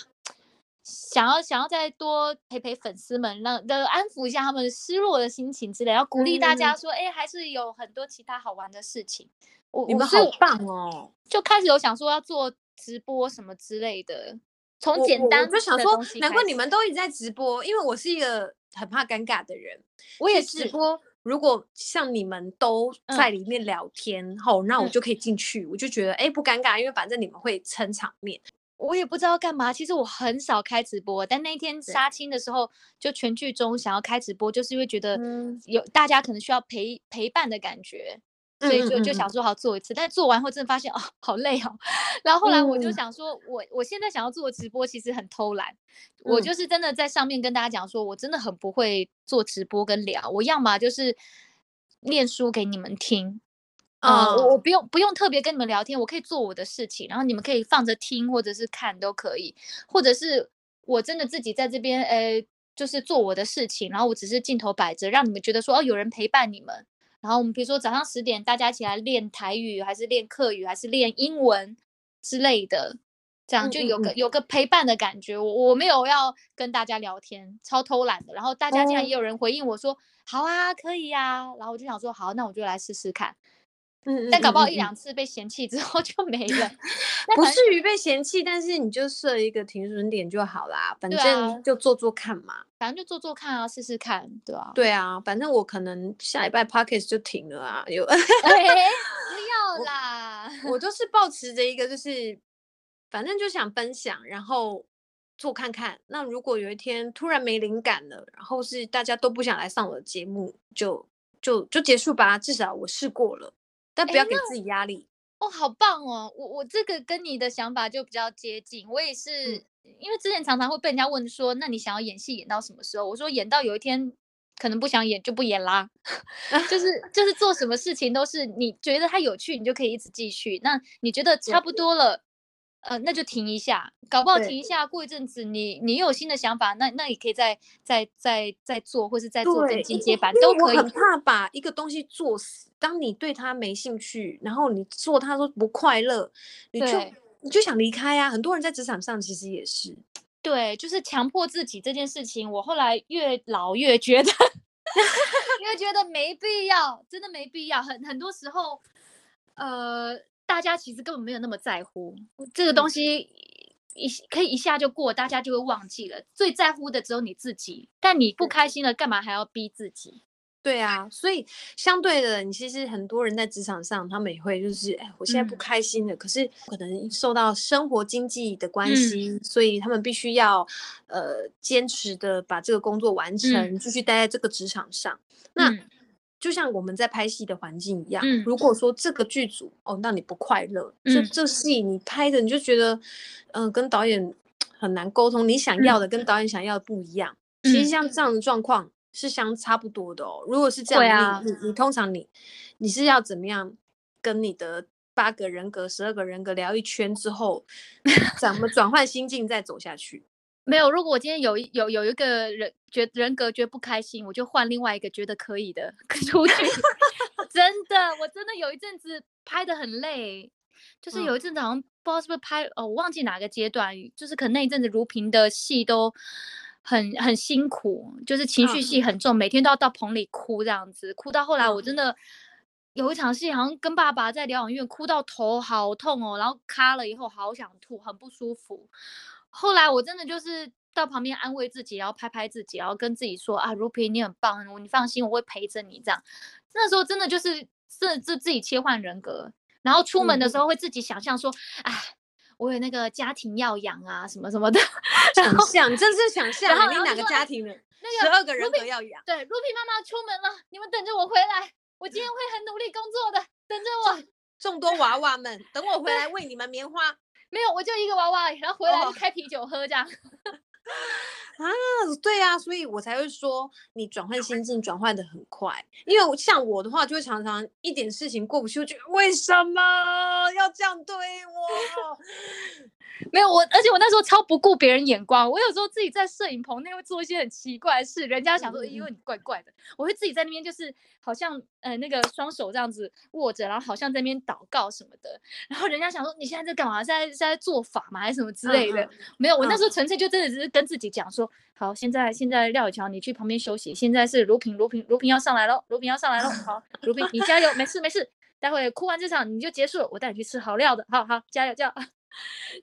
想要想要再多陪陪粉丝们，让的安抚一下他们失落的心情之类，要鼓励大家说，哎、嗯，还是有很多其他好玩的事情。我你们好棒哦！就开始有想说要做直播什么之类的，从简单就想说，难怪你们都一直在直播，因为我是一个很怕尴尬的人。我也直播，如果像你们都在里面聊天后，嗯、那我就可以进去，嗯、我就觉得哎不尴尬，因为反正你们会撑场面。我也不知道干嘛，其实我很少开直播，但那一天杀青的时候，就全剧终想要开直播，就是因为觉得有大家可能需要陪陪伴的感觉，所以就就想说好做一次，但做完后真的发现哦好累哦，然后后来我就想说我我现在想要做直播其实很偷懒，我就是真的在上面跟大家讲说我真的很不会做直播跟聊，我要么就是念书给你们听。啊、uh, 嗯，我我不用不用特别跟你们聊天，我可以做我的事情，然后你们可以放着听或者是看都可以，或者是我真的自己在这边，呃，就是做我的事情，然后我只是镜头摆着，让你们觉得说哦有人陪伴你们，然后我们比如说早上十点大家一起来练台语，还是练课语，还是练英文之类的，这样就有个有个陪伴的感觉。我我没有要跟大家聊天，超偷懒的，然后大家竟然也有人回应我说、oh. 好啊，可以呀、啊，然后我就想说好，那我就来试试看。嗯，但搞不好一两次被嫌弃之后 就没了，不至于被嫌弃，但是你就设一个停损点就好啦，反正就做做看嘛，反正就做做看啊，试试看，对啊，对啊，反正我可能下礼拜 Podcast 就停了啊，有，欸、不 要啦，我，我都是抱持着一个就是，反正就想分享，然后做看看，那如果有一天突然没灵感了，然后是大家都不想来上我的节目，就就就结束吧，至少我试过了。但不要给自己压力哦，好棒哦！我我这个跟你的想法就比较接近。我也是，嗯、因为之前常常会被人家问说，那你想要演戏演到什么时候？我说演到有一天可能不想演就不演啦。就是就是做什么事情都是你觉得它有趣，你就可以一直继续。那你觉得差不多了？呃，那就停一下，搞不好停一下，过一阵子你你又有新的想法，那那也可以再再再再做，或是再做更进阶版都可以。我很怕把一个东西做死，当你对它没兴趣，然后你做它都不快乐，你就你就想离开呀、啊。很多人在职场上其实也是，对，就是强迫自己这件事情。我后来越老越觉得，越觉得没必要，真的没必要。很很多时候，呃。大家其实根本没有那么在乎这个东西，一可以一下就过，大家就会忘记了。最在乎的只有你自己，但你不开心了，干嘛还要逼自己？对啊，所以相对的，你其实很多人在职场上，他们也会就是，哎，我现在不开心了，嗯、可是可能受到生活经济的关系，嗯、所以他们必须要呃坚持的把这个工作完成，嗯、继续待在这个职场上。那。嗯就像我们在拍戏的环境一样，嗯、如果说这个剧组哦，让你不快乐，嗯、这这戏你拍的你就觉得，嗯、呃，跟导演 很难沟通，你想要的跟导演想要的不一样。嗯、其实像这样的状况是相差不多的哦。如果是这样，啊、你你你通常你你是要怎么样跟你的八个人格、十二个人格聊一圈之后，怎么转换心境再走下去？没有，如果我今天有有有一个人觉人格觉得不开心，我就换另外一个觉得可以的 出去。真的，我真的有一阵子拍的很累，就是有一阵子好像不知道是不是拍哦，我忘记哪个阶段，就是可能那一阵子如萍的戏都很很辛苦，就是情绪戏很重，每天都要到棚里哭这样子，哭到后来我真的有一场戏好像跟爸爸在疗养院哭到头好痛哦，然后卡了以后好想吐，很不舒服。后来我真的就是到旁边安慰自己，然后拍拍自己，然后跟自己说啊，如萍你很棒，你放心，我会陪着你这样。那时候真的就是自自自己切换人格，然后出门的时候会自己想象说，哎、嗯，我有那个家庭要养啊，什么什么的。想象，真是想象。然后你哪个家庭的？那个十二个人格要养。对，卢平妈妈出门了，你们等着我回来。我今天 会很努力工作的，等着我。众多娃娃们，等我回来喂你们棉花。没有，我就一个娃娃，然后回来就开啤酒喝这样。啊，对啊，所以我才会说你转换心境转换的很快，因为像我的话，就会常常一点事情过不去，就觉得为什么要这样对我？没有我，而且我那时候超不顾别人眼光。我有时候自己在摄影棚内会做一些很奇怪的事，人家想说，因为你怪怪的，我会自己在那边就是好像呃那个双手这样子握着，然后好像在那边祷告什么的。然后人家想说，你现在在干嘛？现在在做法吗？还是什么之类的？没有，我那时候纯粹就真的只是跟自己讲说，好，现在现在廖以乔，你去旁边休息。现在是卢平，卢平，卢平要上来喽，卢平要上来喽。好，卢平你加油，没事没事，待会哭完这场你就结束了，我带你去吃好料的。好好加油加油。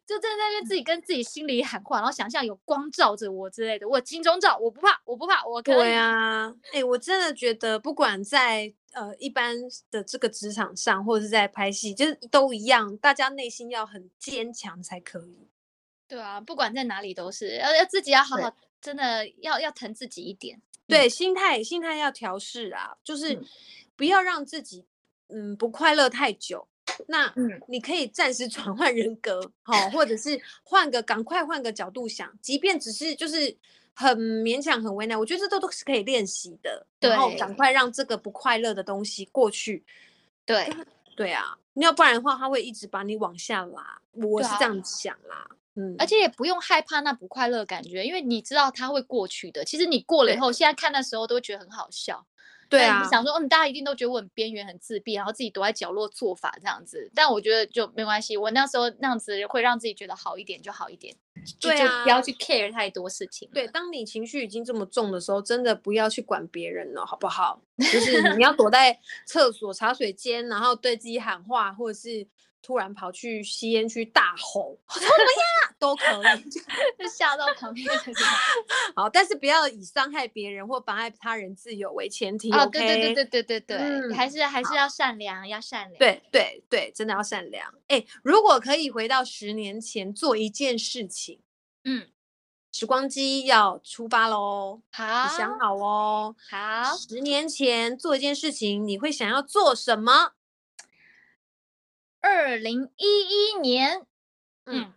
就在那边自己跟自己心里喊话，然后想象有光照着我之类的。我金钟罩，我不怕，我不怕，我可以。对啊，哎、欸，我真的觉得，不管在呃一般的这个职场上，或者是在拍戏，就是都一样，大家内心要很坚强才可以。对啊，不管在哪里都是要要自己要好好，真的要要疼自己一点。对，嗯、心态心态要调试啊，就是不要让自己嗯不快乐太久。那嗯，你可以暂时转换人格，好、哦，或者是换个赶快换个角度想，即便只是就是很勉强、很为难，我觉得这都都是可以练习的。对，然后赶快让这个不快乐的东西过去。对，对啊，你要不然的话，他会一直把你往下拉。我是这样想啦，啊、嗯，而且也不用害怕那不快乐的感觉，因为你知道它会过去的。其实你过了以后，现在看的时候都觉得很好笑。对啊，想说，嗯，大家一定都觉得我很边缘、很自闭，然后自己躲在角落做法这样子。但我觉得就没关系，我那时候那样子会让自己觉得好一点就好一点。对啊，就不要去 care 太多事情。对，当你情绪已经这么重的时候，真的不要去管别人了，好不好？就是你要躲在厕所、茶水间，然后对自己喊话，或者是。突然跑去吸烟区大吼，怎么样都可以，就吓到旁边的人。好，但是不要以伤害别人或妨碍他人自由为前提。哦，对对对对对对对，嗯、还是还是要善良，要善良。对对对，真的要善良。哎、欸，如果可以回到十年前做一件事情，嗯，时光机要出发喽。好，你想好哦。好，十年前做一件事情，你会想要做什么？二零一一年，嗯，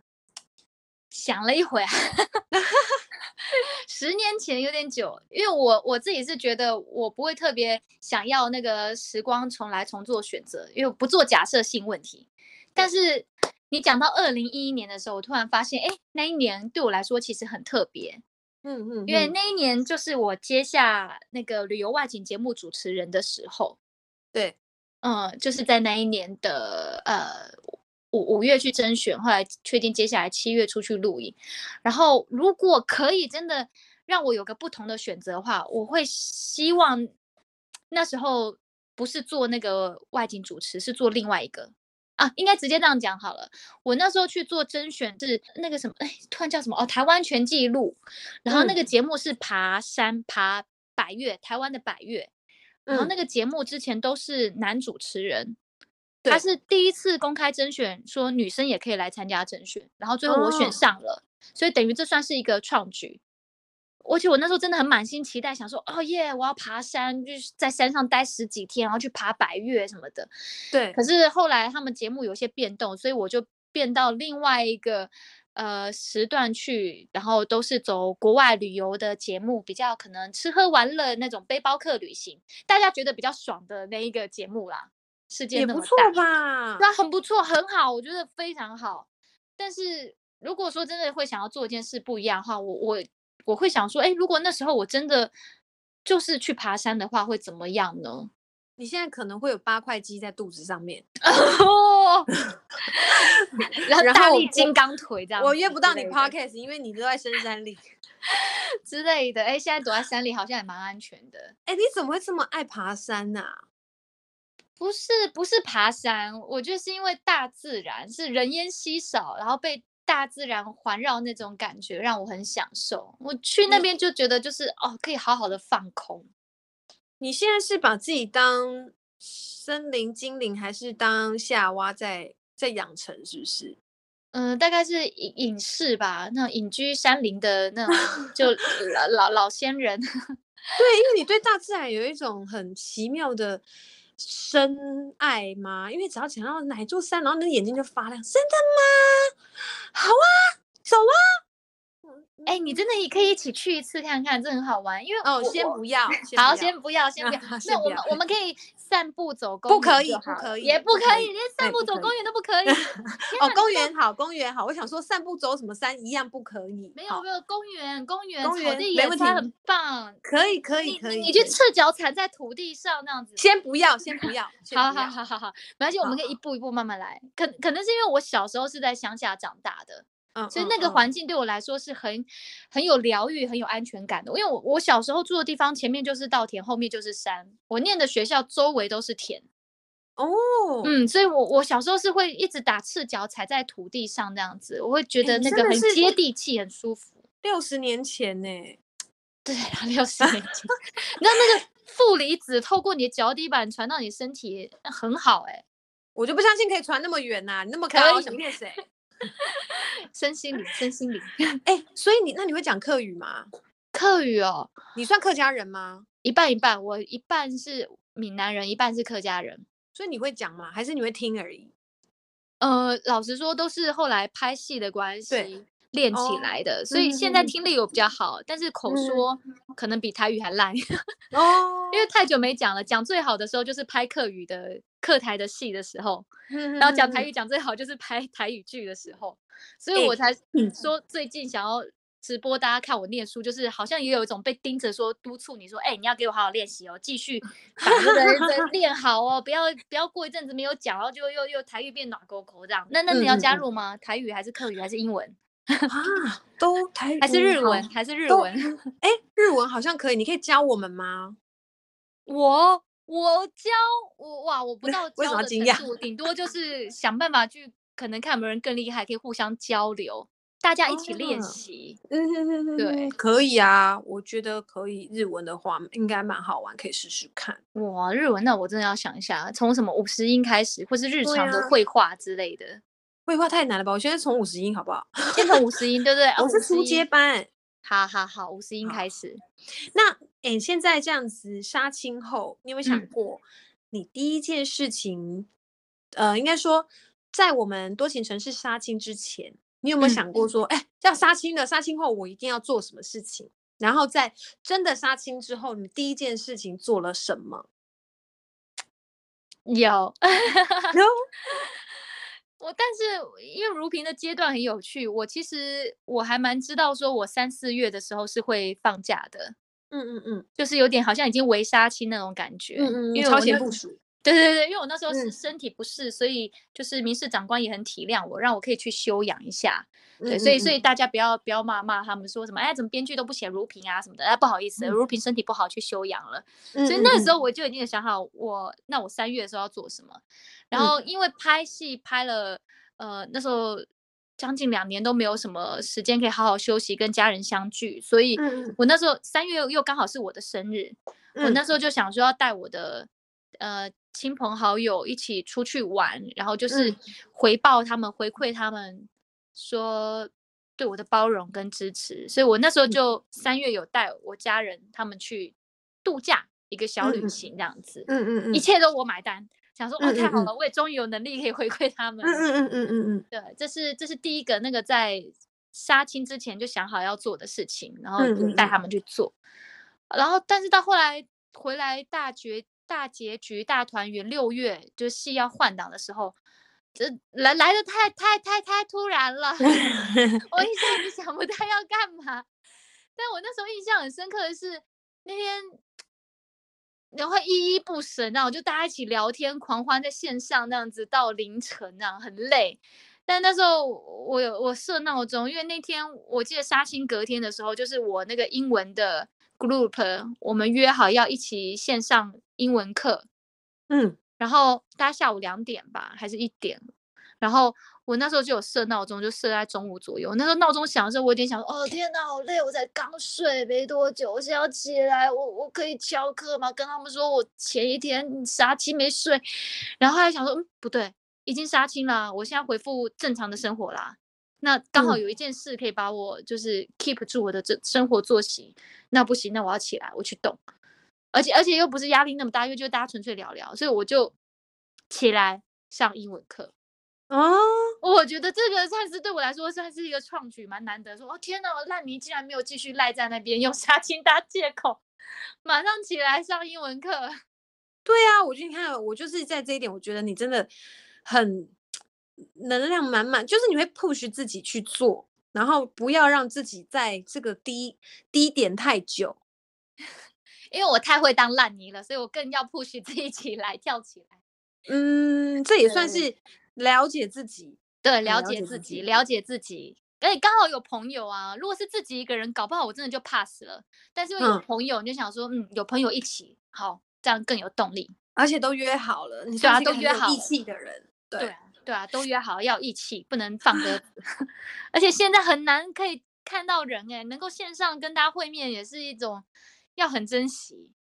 想了一会啊，十年前有点久，因为我我自己是觉得我不会特别想要那个时光重来重做选择，因为不做假设性问题。但是你讲到二零一一年的时候，我突然发现，哎，那一年对我来说其实很特别，嗯嗯，因为那一年就是我接下那个旅游外景节目主持人的时候，对。嗯，就是在那一年的呃五五月去甄选，后来确定接下来七月出去录影。然后如果可以真的让我有个不同的选择的话，我会希望那时候不是做那个外景主持，是做另外一个啊，应该直接这样讲好了。我那时候去做甄选是那个什么，哎，突然叫什么哦，台湾全纪录。然后那个节目是爬山爬百越，台湾的百越。然后那个节目之前都是男主持人，嗯、他是第一次公开甄选，说女生也可以来参加甄选，然后最后我选上了，哦、所以等于这算是一个创举。而且我那时候真的很满心期待，想说哦耶，我要爬山，就是在山上待十几天，然后去爬百越什么的。对。可是后来他们节目有些变动，所以我就变到另外一个。呃，时段去，然后都是走国外旅游的节目，比较可能吃喝玩乐那种背包客旅行，大家觉得比较爽的那一个节目啦。世界那么大，也不错吧？那很不错，很好，我觉得非常好。但是如果说真的会想要做一件事不一样的话，我我我会想说，哎，如果那时候我真的就是去爬山的话，会怎么样呢？你现在可能会有八块肌在肚子上面，哦，然后大力金刚腿这样。我约不到你 podcast，因为你都在深山里 之类的。哎，现在躲在山里好像也蛮安全的。哎，你怎么会这么爱爬山呢？不是，不是爬山，我觉得是因为大自然是人烟稀少，然后被大自然环绕那种感觉让我很享受。我去那边就觉得就是哦，可以好好的放空。你现在是把自己当森林精灵，还是当夏娃在在养成？是不是？嗯、呃，大概是隐隐士吧，那种隐居山林的那种，就 老老老仙人。对，因为你对大自然有一种很奇妙的深爱吗？因为只要想到哪座山，然后你的眼睛就发亮。真的吗？好啊，走啊！哎、欸，你真的也可以一起去一次看看，这很好玩。因为哦，先不要，好，先不要，先不要。那我们我们可以散步走公园，不可以，不可以，也不可以，连散步走公园都不可以。哦，公园好，公园好。我想说，散步走什么山一样不可以。没有没有，公园公园草地也是很棒，可以可以可以。你去赤脚踩在土地上那样子，先不要，先不要。好好好好好，没关系，我们可以一步一步慢慢来。可可能是因为我小时候是在乡下长大的。所以那个环境对我来说是很很有疗愈、很有安全感的。因为我我小时候住的地方前面就是稻田，后面就是山。我念的学校周围都是田。哦，嗯，所以我我小时候是会一直打赤脚踩在土地上这样子，我会觉得那个很接地气、很舒服。六十年前呢？对啊，六十年前。那那个负离子透过你的脚底板传到你身体很好哎、欸，我就不相信可以传那么远呐、啊！你那么高，想骗谁？身心灵，身心灵。哎、欸，所以你那你会讲客语吗？客语哦，你算客家人吗？一半一半，我一半是闽南人，一半是客家人。所以你会讲吗？还是你会听而已？呃，老实说，都是后来拍戏的关系。练起来的，oh, 所以现在听力有比较好，嗯、但是口说可能比台语还烂哦，oh. 因为太久没讲了。讲最好的时候就是拍客语的客台的戏的时候，然后讲台语讲最好就是拍台语剧的时候，所以我才说最近想要直播，大家看我念书，就是好像也有一种被盯着说督促你说，哎、欸，你要给我好好练习哦，继续 把这个练好哦，不要不要过一阵子没有讲，然后就又又台语变暖沟口这样。那那你要加入吗？嗯、台语还是客语还是英文？啊，都台还是日文还是日文？哎，日文好像可以，你可以教我们吗？我我教我哇，我不 知道教的程度，顶多就是想办法去，可能看有没有人更厉害，可以互相交流，大家一起练习。嗯，对，可以啊，我觉得可以。日文的话应该蛮好玩，可以试试看。哇，日文那我真的要想一下，从什么五十音开始，或是日常的绘画之类的。绘画太难了吧？我现在从五十音好不好？先从五十音，对不对？我是初阶班。好好好，五十音开始。那哎、欸，现在这样子杀青后，你有没有想过，你第一件事情？嗯、呃，应该说，在我们多情城市杀青之前，你有没有想过说，哎、嗯，要杀青了，杀青后我一定要做什么事情？然后在真的杀青之后，你第一件事情做了什么？有，有。我但是因为如萍的阶段很有趣，我其实我还蛮知道，说我三四月的时候是会放假的，嗯嗯嗯，就是有点好像已经围杀青那种感觉，嗯嗯，因为超前部署，对对对，因为我那时候是身体不适，嗯、所以就是民事长官也很体谅我，让我可以去休养一下，对，所以所以大家不要不要骂骂他们说什么，哎，怎么编剧都不写如萍啊什么的，哎，不好意思，嗯、如萍身体不好去休养了，所以那时候我就已经想好我那我三月的时候要做什么。然后因为拍戏拍了，呃，那时候将近两年都没有什么时间可以好好休息跟家人相聚，所以我那时候三月又刚好是我的生日，我那。时候就想说要带我的呃亲朋好友一起出去玩，然后就是回报他们，回馈他们说对我的包容跟支持，所以我那时候就三月有带我家人他们去度假一个小旅行这样子，嗯嗯嗯，一切都我买单。想说哦，太好了，我也终于有能力可以回馈他们。嗯嗯嗯。嗯嗯嗯，对，这是这是第一个那个在杀青之前就想好要做的事情，然后带他们去做。然后，但是到后来回来大结大结局大团圆，六月就是戏要换档的时候，这来来的太太太太突然了，我一下子想不到要干嘛。但我那时候印象很深刻的是那天。然后依依不舍，然后就大家一起聊天狂欢，在线上那样子到凌晨，那样很累。但那时候我有我设闹钟，因为那天我记得杀青隔天的时候，就是我那个英文的 group，我们约好要一起线上英文课，嗯，然后大家下午两点吧，还是一点，然后。我那时候就有设闹钟，就设在中午左右。那时候闹钟响的时候，我有点想说，哦天哪，好累，我才刚睡没多久，我现在要起来，我我可以翘课吗？跟他们说我前一天杀青没睡，然后还想说，嗯，不对，已经杀青了，我现在回复正常的生活啦。那刚好有一件事可以把我就是 keep 住我的这生活作息，嗯、那不行，那我要起来，我去动，而且而且又不是压力那么大，因为就大家纯粹聊聊，所以我就起来上英文课。哦，我觉得这个算是对我来说算是一个创举，蛮难得。说哦天哪，烂泥竟然没有继续赖在那边用杀青当借口，马上起来上英文课。对啊，我就你看，我就是在这一点，我觉得你真的很。能量满满，就是你会 push 自己去做，然后不要让自己在这个低低点太久。因为我太会当烂泥了，所以我更要 push 自己起来跳起来。嗯，这也算是了解自己，对，了解自己，了解自己。而且刚好有朋友啊，如果是自己一个人，搞不好我真的就 pass 了。但是有朋友，你就想说，嗯，有朋友一起，好，这样更有动力。而且都约好了，你对啊，都约好义气的人，对。对对啊，都约好要一起，不能放鸽子。而且现在很难可以看到人哎，能够线上跟大家会面也是一种要很珍惜。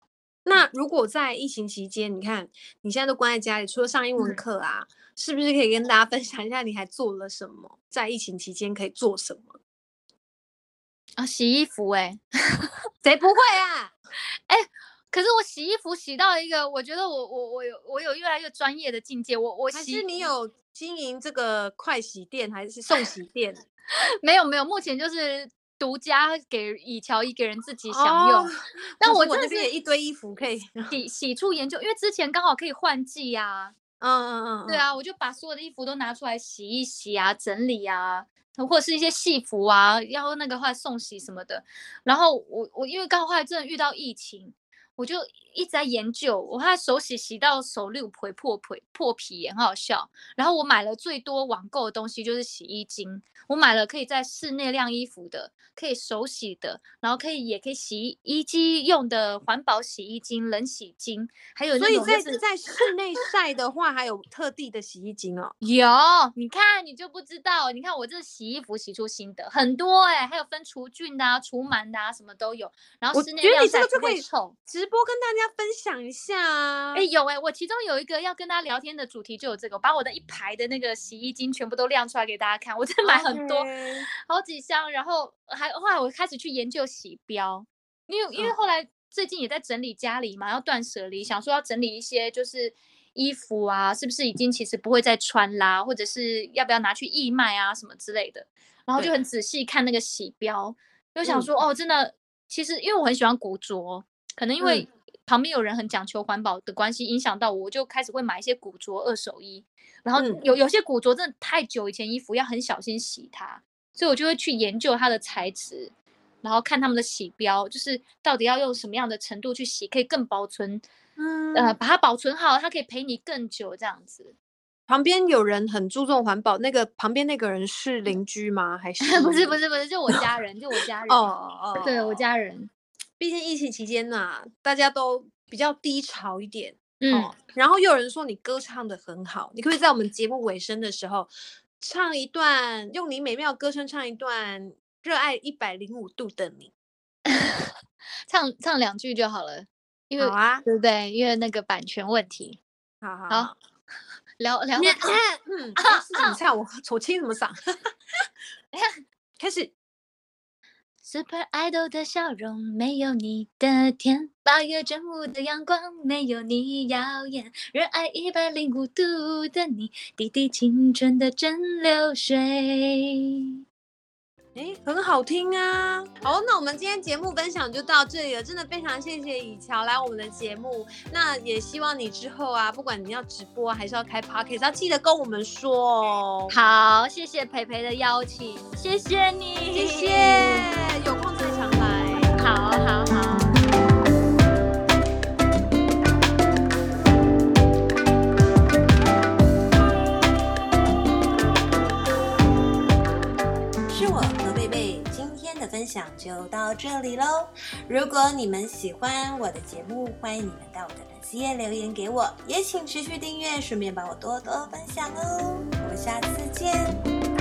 那如果在疫情期间，你看你现在都关在家里，除了上英文课啊，嗯、是不是可以跟大家分享一下你还做了什么？在疫情期间可以做什么？啊，洗衣服哎，谁不会啊？哎。可是我洗衣服洗到一个，我觉得我我我有我有越来越专业的境界。我我洗，还是你有经营这个快洗店还是送洗店？没有没有，目前就是独家给以乔一个人自己享用。但我真的是一堆衣服可以洗 洗出研究，因为之前刚好可以换季呀。嗯嗯嗯，对啊，我就把所有的衣服都拿出来洗一洗啊，整理啊，或者是一些戏服啊，要那个话送洗什么的。然后我我因为刚好后来真的遇到疫情。我就一直在研究，我怕手洗洗到手六皮破皮破皮也很好笑。然后我买了最多网购的东西就是洗衣精，我买了可以在室内晾衣服的，可以手洗的，然后可以也可以洗衣机用的环保洗衣精、冷洗精，还有那种、就是、所以在在室内晒的话，还有特地的洗衣精哦。有，你看你就不知道，你看我这洗衣服洗出心得很多哎、欸，还有分除菌的啊、除螨的啊，什么都有。然后室内晾晒不会臭。直播跟大家分享一下啊！哎、欸，有哎、欸，我其中有一个要跟大家聊天的主题就有这个，我把我的一排的那个洗衣精全部都亮出来给大家看。我真的买很多，Okay. 好几箱，然后还后来我开始去研究洗标，因为因为后来最近也在整理家里嘛，要断舍离，想说要整理一些就是衣服啊，是不是已经其实不会再穿啦，或者是要不要拿去义卖啊什么之类的，然后就很仔细看那个洗标，就想说、嗯、哦，真的，其实因为我很喜欢古着。可能因为旁边有人很讲求环保的关系，影响到我，我就开始会买一些古着二手衣。然后有有些古着真的太久以前衣服，要很小心洗它，所以我就会去研究它的材质，然后看他们的洗标，就是到底要用什么样的程度去洗，可以更保存，嗯，呃，把它保存好，它可以陪你更久这样子。旁边有人很注重环保，那个旁边那个人是邻居吗？还是 不是不是不是，就我家人，就我家人。哦哦，对我家人。毕竟疫情期间呐、啊，大家都比较低潮一点，嗯、哦，然后又有人说你歌唱的很好，你可不可以在我们节目尾声的时候唱一段，用你美妙歌声唱一段《热爱一百零五度的你》，唱唱两句就好了，因为好啊，对不对？因为那个版权问题。好好好，聊聊。嗯，是你唱我，我清什么嗓？开始。Super Idol 的笑容没有你的甜，八月正午的阳光没有你耀眼，热爱一百零五度的你，滴滴清纯的蒸馏水。哎，很好听啊！好，那我们今天节目分享就到这里了，真的非常谢谢以乔来我们的节目。那也希望你之后啊，不管你要直播还是要开 podcast，要记得跟我们说哦。好，谢谢培培的邀请，谢谢你，谢谢，有空再常来。好，好，好。分享就到这里喽！如果你们喜欢我的节目，欢迎你们到我的粉丝页留言给我，也请持续订阅，顺便帮我多多分享哦！我们下次见。